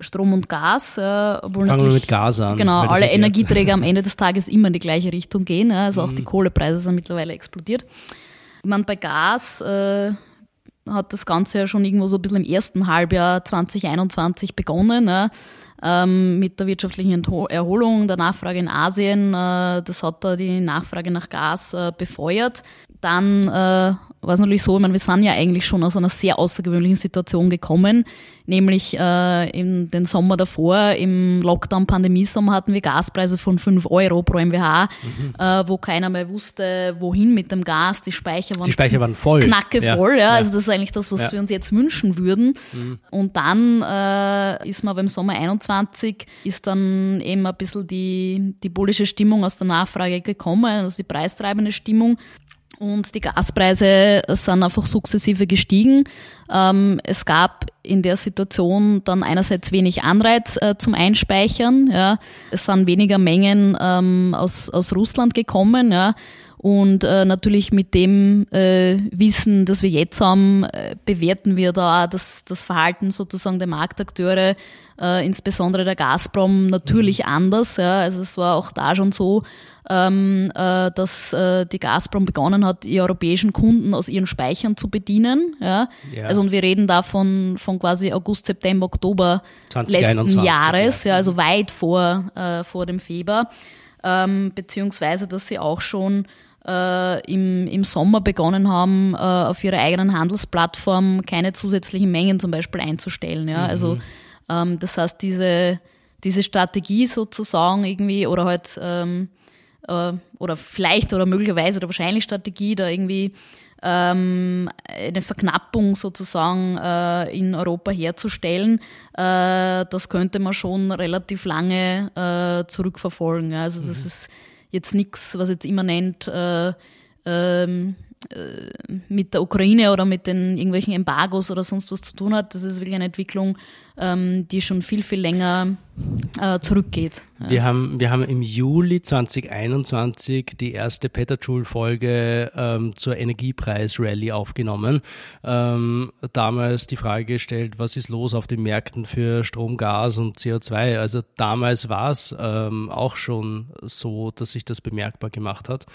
Strom und Gas. Äh, obwohl Fangen wir mit Gas an. Genau, alle Energieträger am Ende des Tages immer in die gleiche Richtung gehen. Ja, also mhm. auch die Kohlepreise sind mittlerweile explodiert. Ich meine, bei Gas äh, hat das Ganze ja schon irgendwo so ein bisschen im ersten Halbjahr 2021 begonnen. Ja. Ähm, mit der wirtschaftlichen Erholung der Nachfrage in Asien. Äh, das hat da die Nachfrage nach Gas äh, befeuert. Dann äh, war es natürlich so, ich meine, wir sind ja eigentlich schon aus einer sehr außergewöhnlichen Situation gekommen, nämlich äh, in den Sommer davor, im Lockdown-Pandemiesommer hatten wir Gaspreise von 5 Euro pro MWH, mhm. äh, wo keiner mehr wusste, wohin mit dem Gas, die Speicher waren, die Speicher waren voll. knacke voll, ja. ja. also das ist eigentlich das, was ja. wir uns jetzt wünschen würden. Mhm. Und dann äh, ist man beim Sommer 21, ist dann eben ein bisschen die, die bullische Stimmung aus der Nachfrage gekommen, also die preistreibende Stimmung und die Gaspreise sind einfach sukzessive gestiegen. Ähm, es gab in der Situation dann einerseits wenig Anreiz äh, zum Einspeichern. Ja. Es sind weniger Mengen ähm, aus, aus Russland gekommen. Ja. Und äh, natürlich mit dem äh, Wissen, das wir jetzt haben, äh, bewerten wir da das, das Verhalten sozusagen der Marktakteure, äh, insbesondere der Gazprom, natürlich mhm. anders. Ja. Also es war auch da schon so, ähm, äh, dass äh, die Gazprom begonnen hat, die europäischen Kunden aus ihren Speichern zu bedienen. Ja? ja. Also und wir reden da von, von quasi August, September, Oktober 2021, letzten Jahres, ja. ja. also weit vor, äh, vor dem Februar. Ähm, beziehungsweise, dass sie auch schon äh, im, im Sommer begonnen haben, äh, auf ihrer eigenen Handelsplattform keine zusätzlichen Mengen zum Beispiel einzustellen. Ja? Also, mhm. Also ähm, das heißt, diese, diese Strategie sozusagen irgendwie oder halt ähm, äh, oder vielleicht oder möglicherweise oder wahrscheinlich Strategie, da irgendwie ähm, eine Verknappung sozusagen äh, in Europa herzustellen, äh, das könnte man schon relativ lange äh, zurückverfolgen. Also das mhm. ist jetzt nichts, was jetzt immanent äh, ähm, äh, mit der Ukraine oder mit den irgendwelchen Embargos oder sonst was zu tun hat. Das ist wirklich eine Entwicklung, ähm, die schon viel, viel länger äh, zurückgeht. Wir, haben, wir haben im Juli 2021 die erste Petajoule-Folge ähm, zur Energiepreis-Rallye aufgenommen. Ähm, damals die Frage gestellt, was ist los auf den Märkten für Strom, Gas und CO2? Also damals war es ähm, auch schon so, dass sich das bemerkbar gemacht hat.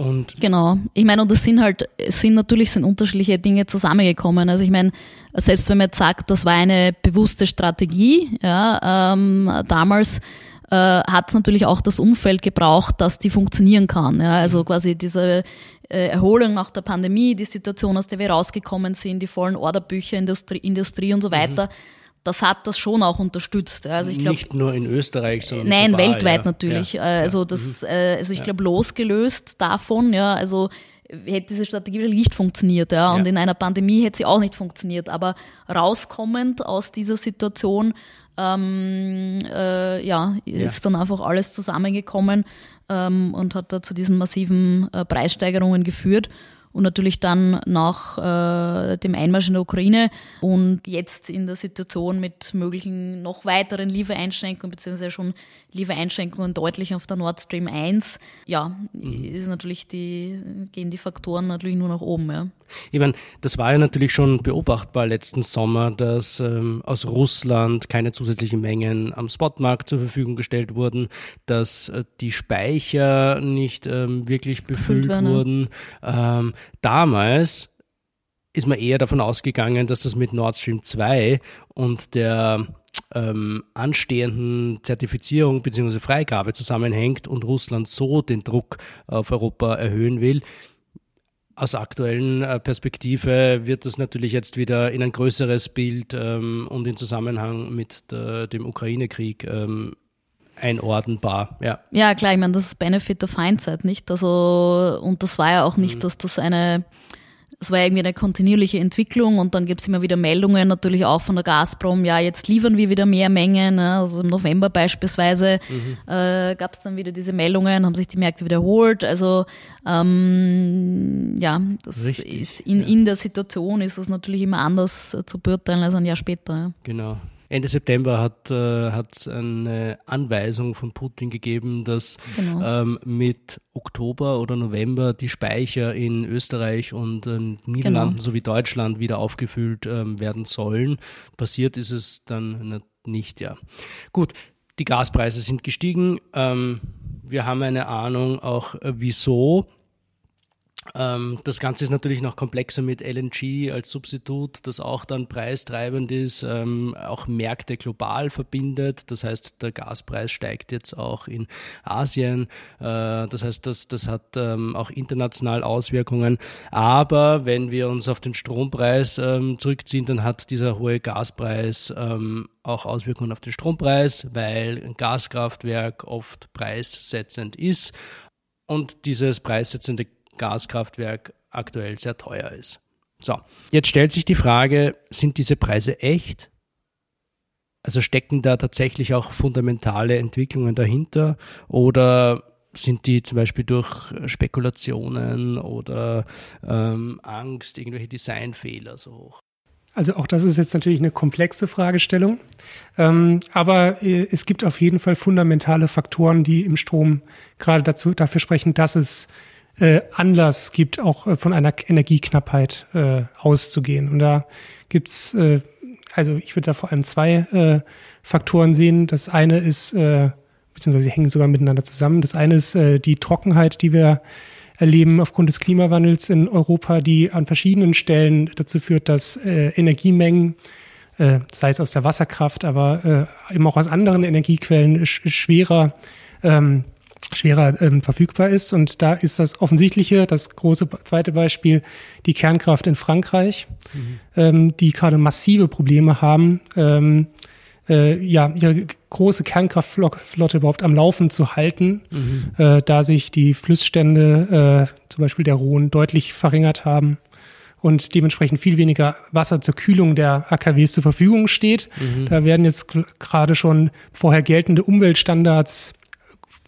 Und genau. Ich meine, und es sind halt, es sind natürlich sind unterschiedliche Dinge zusammengekommen. Also ich meine, selbst wenn man jetzt sagt, das war eine bewusste Strategie, ja, ähm, damals äh, hat es natürlich auch das Umfeld gebraucht, dass die funktionieren kann. Ja. Also mhm. quasi diese äh, Erholung nach der Pandemie, die Situation, aus der wir rausgekommen sind, die vollen Orderbücher, Industrie, Industrie und so mhm. weiter. Mhm das hat das schon auch unterstützt. Also ich glaub, Nicht nur in Österreich, sondern nein, global, weltweit ja. natürlich. Ja. Also das, mhm. äh, also ich glaube losgelöst davon, ja, also hätte diese Strategie nicht funktioniert, ja, und in einer Pandemie hätte sie auch nicht funktioniert. Aber rauskommend aus dieser Situation, ähm, äh, ja, ist dann einfach alles zusammengekommen ähm, und hat da zu diesen massiven äh, Preissteigerungen geführt und natürlich dann nach äh, dem Einmarsch in der Ukraine und jetzt in der Situation mit möglichen noch weiteren Liefereinschränkungen beziehungsweise schon Liefereinschränkungen deutlich auf der Nord Stream 1, ja, mhm. ist natürlich die, gehen die Faktoren natürlich nur nach oben. Ja. Ich meine, das war ja natürlich schon beobachtbar letzten Sommer, dass ähm, aus Russland keine zusätzlichen Mengen am Spotmarkt zur Verfügung gestellt wurden, dass äh, die Speicher nicht ähm, wirklich befüllt, befüllt wurden. Ähm, damals ist man eher davon ausgegangen, dass das mit Nord Stream 2 und der ähm, anstehenden Zertifizierung bzw. Freigabe zusammenhängt und Russland so den Druck auf Europa erhöhen will. Aus aktuellen äh, Perspektive wird das natürlich jetzt wieder in ein größeres Bild ähm, und in Zusammenhang mit der, dem Ukraine-Krieg ähm, einordnbar. Ja. ja, klar, ich meine, das ist Benefit of Hindsight, nicht? Also, und das war ja auch nicht, mhm. dass das eine es war irgendwie eine kontinuierliche Entwicklung und dann gibt es immer wieder Meldungen, natürlich auch von der Gazprom, ja, jetzt liefern wir wieder mehr Mengen. Ne? Also im November beispielsweise mhm. äh, gab es dann wieder diese Meldungen, haben sich die Märkte wiederholt. Also ähm, ja, das Richtig, ist in, ja. in der Situation ist das natürlich immer anders zu beurteilen als ein Jahr später. Ja. Genau. Ende September hat es äh, eine Anweisung von Putin gegeben, dass genau. ähm, mit Oktober oder November die Speicher in Österreich und äh, Niederlanden genau. sowie Deutschland wieder aufgefüllt ähm, werden sollen. Passiert ist es dann nicht, ja. Gut, die Gaspreise sind gestiegen. Ähm, wir haben eine Ahnung auch, äh, wieso. Ähm, das Ganze ist natürlich noch komplexer mit LNG als Substitut, das auch dann preistreibend ist, ähm, auch Märkte global verbindet. Das heißt, der Gaspreis steigt jetzt auch in Asien. Äh, das heißt, das, das hat ähm, auch international Auswirkungen. Aber wenn wir uns auf den Strompreis zurückziehen, dann hat dieser hohe Gaspreis auch Auswirkungen auf den Strompreis, weil ein Gaskraftwerk oft preissetzend ist. Und dieses preissetzende Gaskraftwerk aktuell sehr teuer ist. So, jetzt stellt sich die Frage, sind diese Preise echt? Also stecken da tatsächlich auch fundamentale Entwicklungen dahinter oder sind die zum Beispiel durch Spekulationen oder ähm, Angst, irgendwelche Designfehler so hoch? Also auch das ist jetzt natürlich eine komplexe Fragestellung. Ähm, aber äh, es gibt auf jeden Fall fundamentale Faktoren, die im Strom gerade dazu, dafür sprechen, dass es äh, Anlass gibt, auch äh, von einer Energieknappheit äh, auszugehen. Und da gibt's, äh, also ich würde da vor allem zwei äh, Faktoren sehen. Das eine ist, äh, beziehungsweise sie hängen sogar miteinander zusammen. Das eine ist äh, die Trockenheit, die wir erleben aufgrund des Klimawandels in Europa, die an verschiedenen Stellen dazu führt, dass äh, Energiemengen äh, sei es aus der Wasserkraft, aber äh, eben auch aus anderen Energiequellen sch schwerer ähm, schwerer ähm, verfügbar ist. Und da ist das Offensichtliche, das große zweite Beispiel, die Kernkraft in Frankreich, mhm. ähm, die gerade massive Probleme haben, ähm, äh, ja, ihre große Kernkraftflotte überhaupt am Laufen zu halten, mhm. äh, da sich die Flussstände, äh, zum Beispiel der Rhone, deutlich verringert haben und dementsprechend viel weniger Wasser zur Kühlung der AKWs zur Verfügung steht. Mhm. Da werden jetzt gerade schon vorher geltende Umweltstandards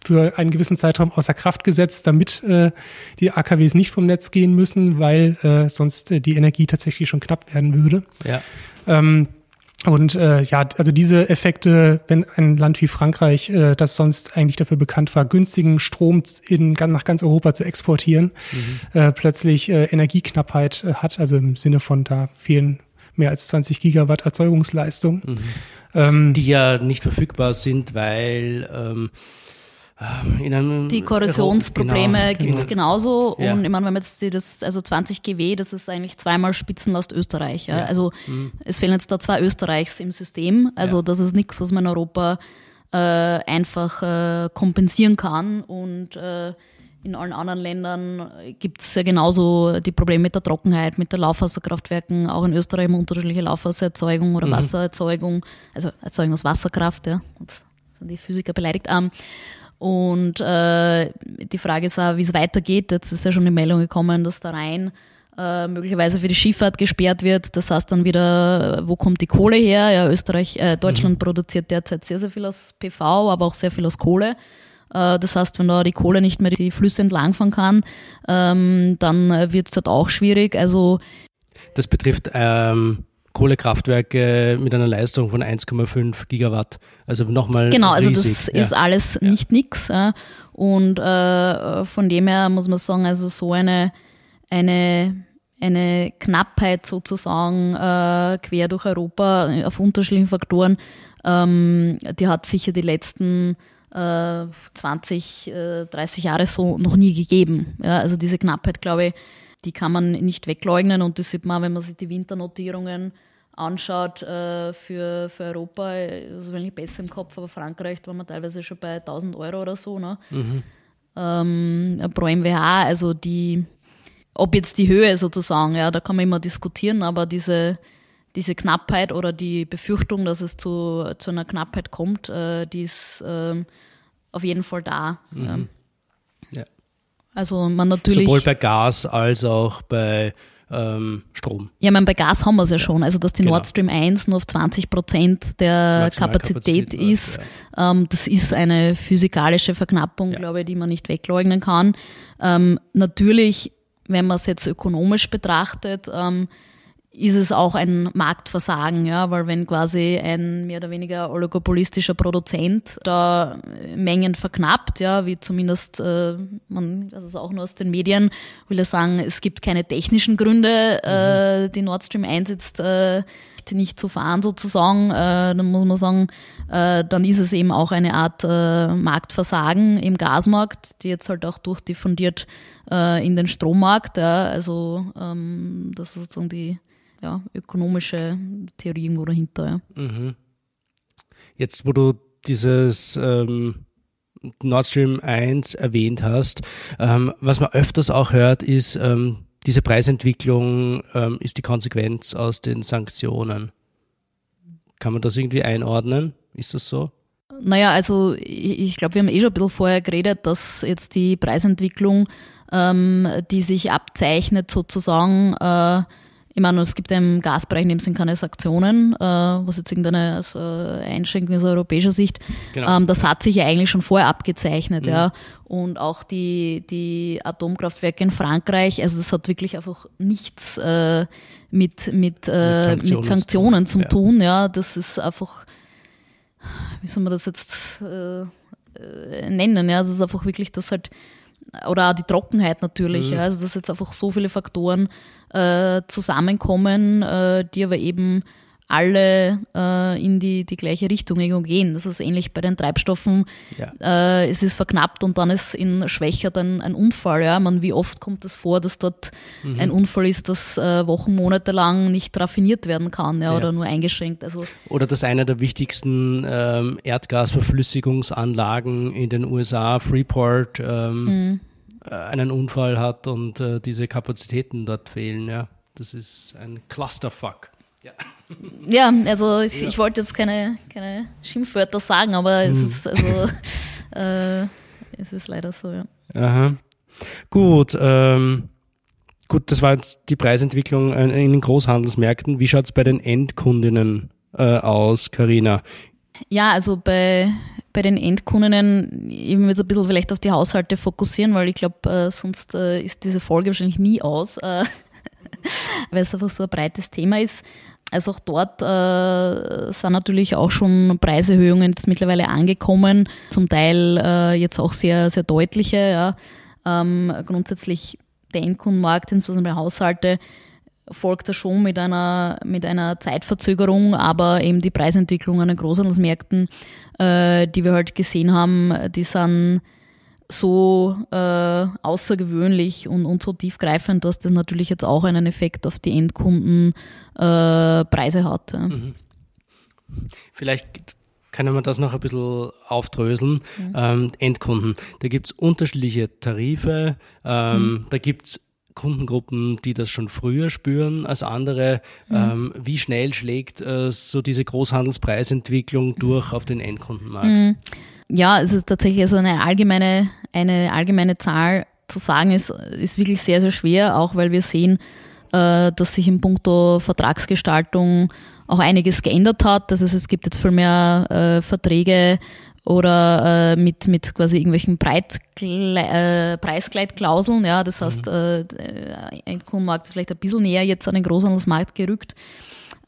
für einen gewissen Zeitraum außer Kraft gesetzt, damit äh, die AKWs nicht vom Netz gehen müssen, weil äh, sonst äh, die Energie tatsächlich schon knapp werden würde. Ja. Ähm, und äh, ja, also diese Effekte, wenn ein Land wie Frankreich, äh, das sonst eigentlich dafür bekannt war, günstigen Strom in, nach ganz Europa zu exportieren, mhm. äh, plötzlich äh, Energieknappheit äh, hat, also im Sinne von da fehlen mehr als 20 Gigawatt Erzeugungsleistung. Mhm. Ähm, die ja nicht verfügbar sind, weil ähm, die Korrosionsprobleme genau, gibt es genau. genauso. Ja. Und ich meine, wenn man jetzt die, das, also 20 GW, das ist eigentlich zweimal Spitzenlast Österreich. Ja? ja. Also mhm. es fehlen jetzt da zwei Österreichs im System. Also das ist nichts, was man in Europa äh, einfach äh, kompensieren kann. Und äh, in allen anderen Ländern gibt es ja genauso die Probleme mit der Trockenheit, mit den Laufwasserkraftwerken. Auch in Österreich haben unterschiedliche Laufwassererzeugung oder mhm. Wassererzeugung, also Erzeugung aus Wasserkraft, ja. Sind die Physiker beleidigt. Um, und äh, die Frage ist auch, wie es weitergeht. Jetzt ist ja schon die Meldung gekommen, dass der Rhein äh, möglicherweise für die Schifffahrt gesperrt wird. Das heißt dann wieder, wo kommt die Kohle her? Ja, Österreich, äh, Deutschland mhm. produziert derzeit sehr, sehr viel aus PV, aber auch sehr viel aus Kohle. Äh, das heißt, wenn da die Kohle nicht mehr die Flüsse entlangfahren kann, ähm, dann wird es halt auch schwierig. Also das betrifft ähm, Kohlekraftwerke mit einer Leistung von 1,5 Gigawatt. Also nochmal. Genau, also das ja. ist alles ja. nicht nix. Ja. Und äh, von dem her muss man sagen, also so eine, eine, eine Knappheit sozusagen äh, quer durch Europa auf unterschiedlichen Faktoren, ähm, die hat sicher die letzten äh, 20, 30 Jahre so noch nie gegeben. Ja, also diese Knappheit, glaube ich, die kann man nicht wegleugnen und das sieht man, wenn man sich die Winternotierungen anschaut äh, für, für Europa, also wenn ich besser im Kopf, aber Frankreich war man teilweise schon bei 1000 Euro oder so, ne? Mhm. Ähm, pro MWH, also die, ob jetzt die Höhe sozusagen, ja, da kann man immer diskutieren, aber diese, diese Knappheit oder die Befürchtung, dass es zu, zu einer Knappheit kommt, äh, die ist äh, auf jeden Fall da. Mhm. Ja. Also man natürlich. Sowohl bei Gas als auch bei ähm, Strom. Ja, ich meine, bei Gas haben wir es ja schon. Also, dass die genau. Nord Stream 1 nur auf 20 Prozent der Kapazität, Kapazität ist, ja. ähm, das ist eine physikalische Verknappung, ja. glaube ich, die man nicht wegleugnen kann. Ähm, natürlich, wenn man es jetzt ökonomisch betrachtet, ähm, ist es auch ein Marktversagen, ja, weil wenn quasi ein mehr oder weniger oligopolistischer Produzent da Mengen verknappt, ja, wie zumindest äh, man, das ist auch nur aus den Medien, will er sagen, es gibt keine technischen Gründe, äh, mhm. die Nord Stream 1 jetzt äh, nicht zu fahren sozusagen, äh, dann muss man sagen, äh, dann ist es eben auch eine Art äh, Marktversagen im Gasmarkt, die jetzt halt auch durchdiffundiert äh, in den Strommarkt, ja, also ähm, das ist sozusagen die ja, ökonomische Theorie irgendwo dahinter. Ja. Mhm. Jetzt, wo du dieses ähm, Nord Stream 1 erwähnt hast, ähm, was man öfters auch hört, ist, ähm, diese Preisentwicklung ähm, ist die Konsequenz aus den Sanktionen. Kann man das irgendwie einordnen? Ist das so? Naja, also ich, ich glaube, wir haben eh schon ein bisschen vorher geredet, dass jetzt die Preisentwicklung, ähm, die sich abzeichnet, sozusagen äh, ich meine, es gibt im Gasbereich in dem Sinn keine Sanktionen, äh, was jetzt irgendeine also, Einschränkung aus europäischer Sicht. Genau. Ähm, das hat sich ja eigentlich schon vorher abgezeichnet, mhm. ja. Und auch die, die Atomkraftwerke in Frankreich, also das hat wirklich einfach nichts äh, mit, mit, äh, mit, Sanktionen, mit Sanktionen zu tun, ja. Das ist einfach, wie soll man das jetzt äh, äh nennen, ja. Es ist einfach wirklich das halt, oder auch die Trockenheit natürlich, mhm. ja. Also das jetzt einfach so viele Faktoren äh, zusammenkommen, äh, die aber eben alle äh, in die, die gleiche Richtung gehen. Das ist ähnlich bei den Treibstoffen. Ja. Äh, es ist verknappt und dann ist in Schwächert ein, ein Unfall. Ja? Man, wie oft kommt es das vor, dass dort mhm. ein Unfall ist, das äh, Wochen, Monate lang nicht raffiniert werden kann ja, ja. oder nur eingeschränkt. Also oder dass einer der wichtigsten ähm, Erdgasverflüssigungsanlagen in den USA, Freeport, ähm, mhm. Äh, einen Unfall hat und äh, diese Kapazitäten dort fehlen. Ja. Das ist ein Clusterfuck. Ja, ja also ich, ja. ich, wollte jetzt keine, keine Schimpfwörter sagen, aber es hm. ist also äh, es ist leider so, ja. Aha. Gut, ähm, gut, das war jetzt die Preisentwicklung in den Großhandelsmärkten. Wie schaut es bei den Endkundinnen äh, aus, Karina? Ja, also bei, bei den Endkundinnen, ich will jetzt ein bisschen vielleicht auf die Haushalte fokussieren, weil ich glaube, äh, sonst äh, ist diese Folge wahrscheinlich nie aus, äh, weil es einfach so ein breites Thema ist. Also auch dort äh, sind natürlich auch schon Preiserhöhungen jetzt mittlerweile angekommen, zum Teil äh, jetzt auch sehr, sehr deutliche. Ja. Ähm, grundsätzlich der Endkundenmarkt, insbesondere Haushalte, folgt da schon mit einer, mit einer Zeitverzögerung, aber eben die Preisentwicklung an den Großhandelsmärkten, äh, die wir halt gesehen haben, die sind so äh, außergewöhnlich und, und so tiefgreifend, dass das natürlich jetzt auch einen Effekt auf die Endkundenpreise äh, hat. Ja. Mhm. Vielleicht können wir das noch ein bisschen aufdröseln. Mhm. Ähm, Endkunden, da gibt es unterschiedliche Tarife, ähm, mhm. da gibt es Kundengruppen, die das schon früher spüren als andere. Mhm. Ähm, wie schnell schlägt äh, so diese Großhandelspreisentwicklung durch auf den Endkundenmarkt? Mhm. Ja, es ist tatsächlich so eine allgemeine, eine allgemeine Zahl zu sagen, ist, ist wirklich sehr, sehr schwer, auch weil wir sehen, äh, dass sich in puncto Vertragsgestaltung auch einiges geändert hat. Das heißt, es gibt jetzt viel mehr äh, Verträge oder äh, mit, mit quasi irgendwelchen Breitkle äh, Preisgleitklauseln. Ja, das heißt, mhm. äh, ein Kundenmarkt ist vielleicht ein bisschen näher jetzt an den Großhandelsmarkt gerückt.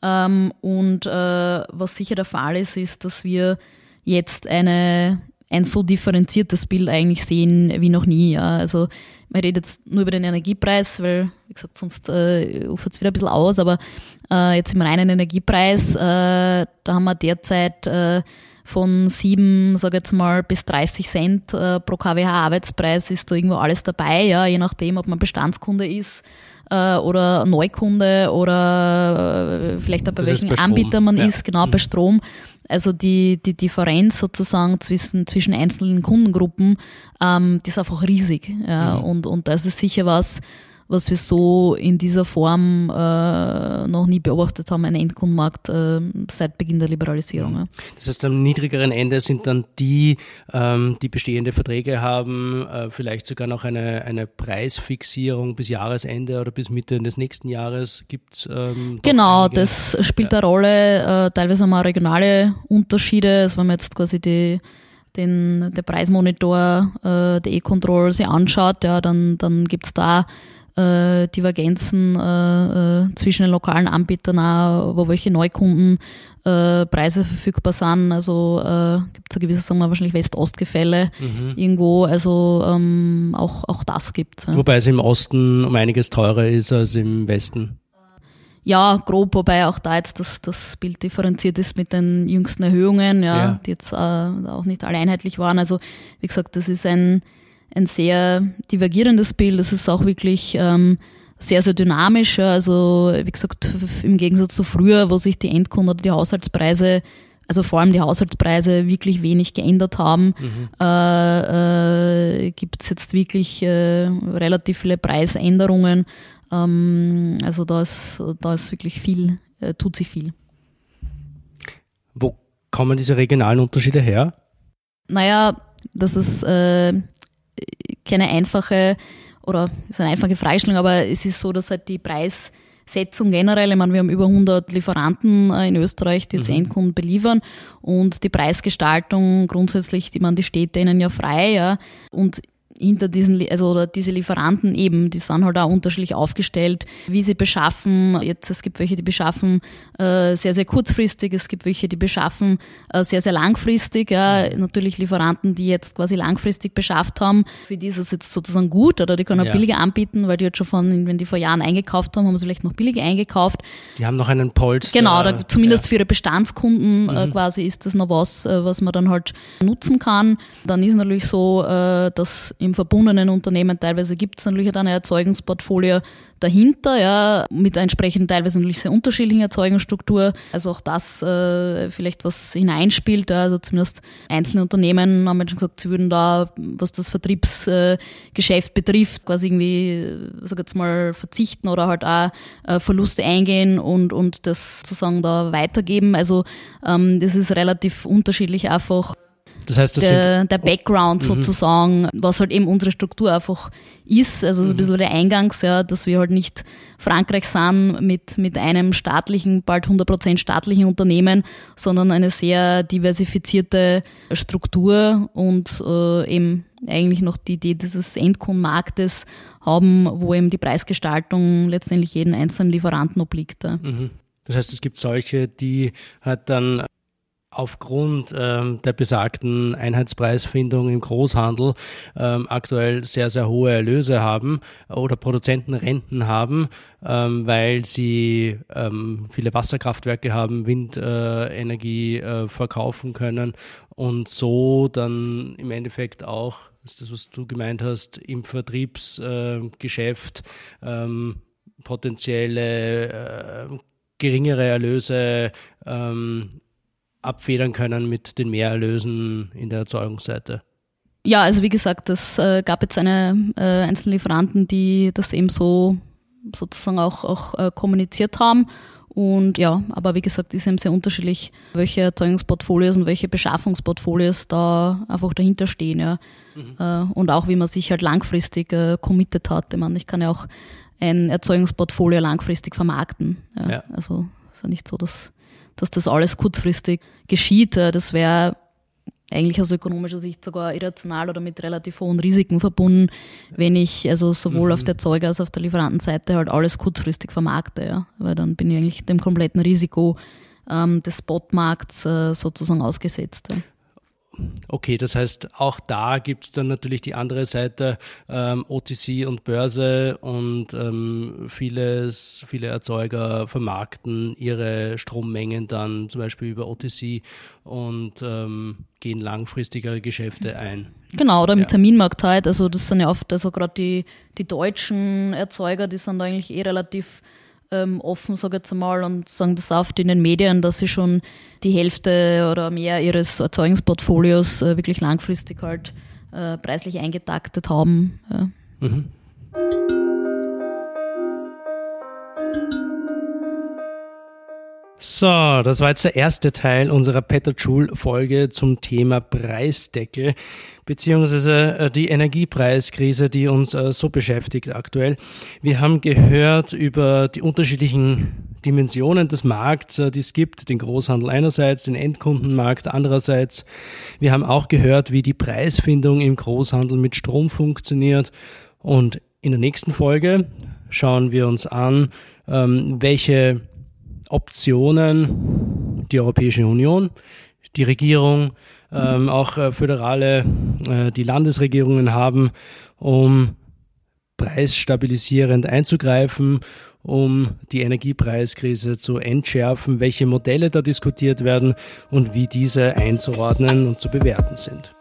Ähm, und äh, was sicher der Fall ist, ist, dass wir jetzt eine, ein so differenziertes Bild eigentlich sehen wie noch nie. Ja. Also man redet jetzt nur über den Energiepreis, weil, wie gesagt, sonst äh, ufert es wieder ein bisschen aus, aber äh, jetzt im reinen Energiepreis, äh, da haben wir derzeit äh, von 7, sage jetzt mal, bis 30 Cent äh, pro kWh Arbeitspreis ist da irgendwo alles dabei, ja, je nachdem, ob man Bestandskunde ist äh, oder Neukunde oder äh, vielleicht auch bei das welchen bei Anbieter man ja. ist, genau mhm. bei Strom. Also die, die Differenz sozusagen zwischen, zwischen einzelnen Kundengruppen, ähm, die ist einfach riesig. Ja. Mhm. Und, und das ist sicher was, was wir so in dieser Form äh, noch nie beobachtet haben, ein Endkundenmarkt äh, seit Beginn der Liberalisierung. Mhm. Ja. Das heißt, am niedrigeren Ende sind dann die, ähm, die bestehende Verträge haben, äh, vielleicht sogar noch eine, eine Preisfixierung bis Jahresende oder bis Mitte des nächsten Jahres gibt es. Ähm, genau, das spielt eine Rolle. Äh, teilweise haben wir auch regionale Unterschiede. Also wenn man jetzt quasi die den, der Preismonitor äh, der E-Control sich anschaut, ja, dann, dann gibt es da äh, Divergenzen äh, äh, zwischen den lokalen Anbietern auch, wo welche Neukunden äh, Preise verfügbar sind. Also äh, gibt es ein gewisses, sagen wir wahrscheinlich West-Ost-Gefälle mhm. irgendwo. Also ähm, auch, auch das gibt es. Ja. Wobei es im Osten um einiges teurer ist als im Westen. Ja, grob, wobei auch da jetzt das, das Bild differenziert ist mit den jüngsten Erhöhungen, ja, ja. die jetzt äh, auch nicht alle einheitlich waren. Also wie gesagt, das ist ein ein sehr divergierendes Bild. Es ist auch wirklich ähm, sehr, sehr dynamisch. Also wie gesagt, im Gegensatz zu früher, wo sich die Endkunden oder die Haushaltspreise, also vor allem die Haushaltspreise wirklich wenig geändert haben, mhm. äh, äh, gibt es jetzt wirklich äh, relativ viele Preisänderungen. Ähm, also da ist, da ist wirklich viel, äh, tut sich viel. Wo kommen diese regionalen Unterschiede her? Naja, das ist äh, keine einfache oder ist eine einfache Freistellung, aber es ist so, dass halt die Preissetzung generell, ich meine, wir haben über 100 Lieferanten äh, in Österreich, die jetzt mhm. Endkunden beliefern und die Preisgestaltung grundsätzlich, die man, die steht denen ja frei, ja. Und hinter diesen, also oder diese Lieferanten eben, die sind halt auch unterschiedlich aufgestellt, wie sie beschaffen. Jetzt, es gibt welche, die beschaffen äh, sehr, sehr kurzfristig, es gibt welche, die beschaffen äh, sehr, sehr langfristig. Ja. Natürlich Lieferanten, die jetzt quasi langfristig beschafft haben, für die ist es jetzt sozusagen gut oder die können auch ja. billiger anbieten, weil die jetzt schon von, wenn die vor Jahren eingekauft haben, haben sie vielleicht noch billiger eingekauft. Die haben noch einen Puls. Genau, da, zumindest ja. für ihre Bestandskunden äh, mhm. quasi ist das noch was, äh, was man dann halt nutzen kann. Dann ist natürlich so, äh, dass im verbundenen Unternehmen teilweise gibt es natürlich ein Erzeugungsportfolio dahinter, ja, mit entsprechend teilweise natürlich sehr unterschiedlichen Erzeugungsstruktur. Also auch das äh, vielleicht was hineinspielt. Also zumindest einzelne Unternehmen haben schon gesagt, sie würden da, was das Vertriebsgeschäft äh, betrifft, quasi irgendwie, sag jetzt mal, verzichten oder halt auch äh, Verluste eingehen und, und das sozusagen da weitergeben. Also ähm, das ist relativ unterschiedlich einfach das heißt, das der, der Background mhm. sozusagen, was halt eben unsere Struktur einfach ist. Also so ein mhm. bisschen der Eingangs, ja, dass wir halt nicht Frankreich sind mit, mit einem staatlichen, bald 100% staatlichen Unternehmen, sondern eine sehr diversifizierte Struktur und äh, eben eigentlich noch die Idee dieses Endkundenmarktes haben, wo eben die Preisgestaltung letztendlich jeden einzelnen Lieferanten obliegt. Ja. Mhm. Das heißt, es gibt solche, die halt dann aufgrund ähm, der besagten Einheitspreisfindung im Großhandel ähm, aktuell sehr, sehr hohe Erlöse haben oder Produzentenrenten haben, ähm, weil sie ähm, viele Wasserkraftwerke haben, Windenergie äh, äh, verkaufen können und so dann im Endeffekt auch, ist das, was du gemeint hast, im Vertriebsgeschäft äh, potenzielle äh, geringere Erlöse ähm, abfedern können mit den Mehrerlösen in der Erzeugungsseite. Ja, also wie gesagt, es äh, gab jetzt eine äh, einzelne Lieferanten, die das eben so sozusagen auch, auch äh, kommuniziert haben. Und ja, aber wie gesagt, ist eben sehr unterschiedlich, welche Erzeugungsportfolios und welche Beschaffungsportfolios da einfach dahinter stehen. Ja. Mhm. Äh, und auch wie man sich halt langfristig äh, committed hat. Ich meine, ich kann ja auch ein Erzeugungsportfolio langfristig vermarkten. Ja. ja. Also ist ja nicht so, dass dass das alles kurzfristig geschieht. Das wäre eigentlich aus ökonomischer Sicht sogar irrational oder mit relativ hohen Risiken verbunden, wenn ich also sowohl mhm. auf der Erzeuger als auch auf der Lieferantenseite halt alles kurzfristig vermarkte, ja. Weil dann bin ich eigentlich dem kompletten Risiko ähm, des Spotmarkts äh, sozusagen ausgesetzt. Ja. Okay, das heißt, auch da gibt es dann natürlich die andere Seite, ähm, OTC und Börse und ähm, vieles, viele Erzeuger vermarkten ihre Strommengen dann zum Beispiel über OTC und ähm, gehen langfristigere Geschäfte ein. Genau, oder im ja. Terminmarkt halt. Also das sind ja oft, also gerade die, die deutschen Erzeuger, die sind da eigentlich eh relativ ähm, offen, sage ich jetzt einmal, und sagen das oft in den Medien, dass sie schon die Hälfte oder mehr ihres Erzeugungsportfolios äh, wirklich langfristig halt äh, preislich eingetaktet haben. Ja. Mhm. So, das war jetzt der erste Teil unserer Peter Schul-Folge zum Thema Preisdeckel beziehungsweise äh, die Energiepreiskrise, die uns äh, so beschäftigt aktuell. Wir haben gehört über die unterschiedlichen Dimensionen des Markts, äh, die es gibt, den Großhandel einerseits, den Endkundenmarkt andererseits. Wir haben auch gehört, wie die Preisfindung im Großhandel mit Strom funktioniert. Und in der nächsten Folge schauen wir uns an, ähm, welche Optionen die Europäische Union, die Regierung, ähm, auch äh, föderale, äh, die Landesregierungen haben, um preisstabilisierend einzugreifen, um die Energiepreiskrise zu entschärfen, welche Modelle da diskutiert werden und wie diese einzuordnen und zu bewerten sind.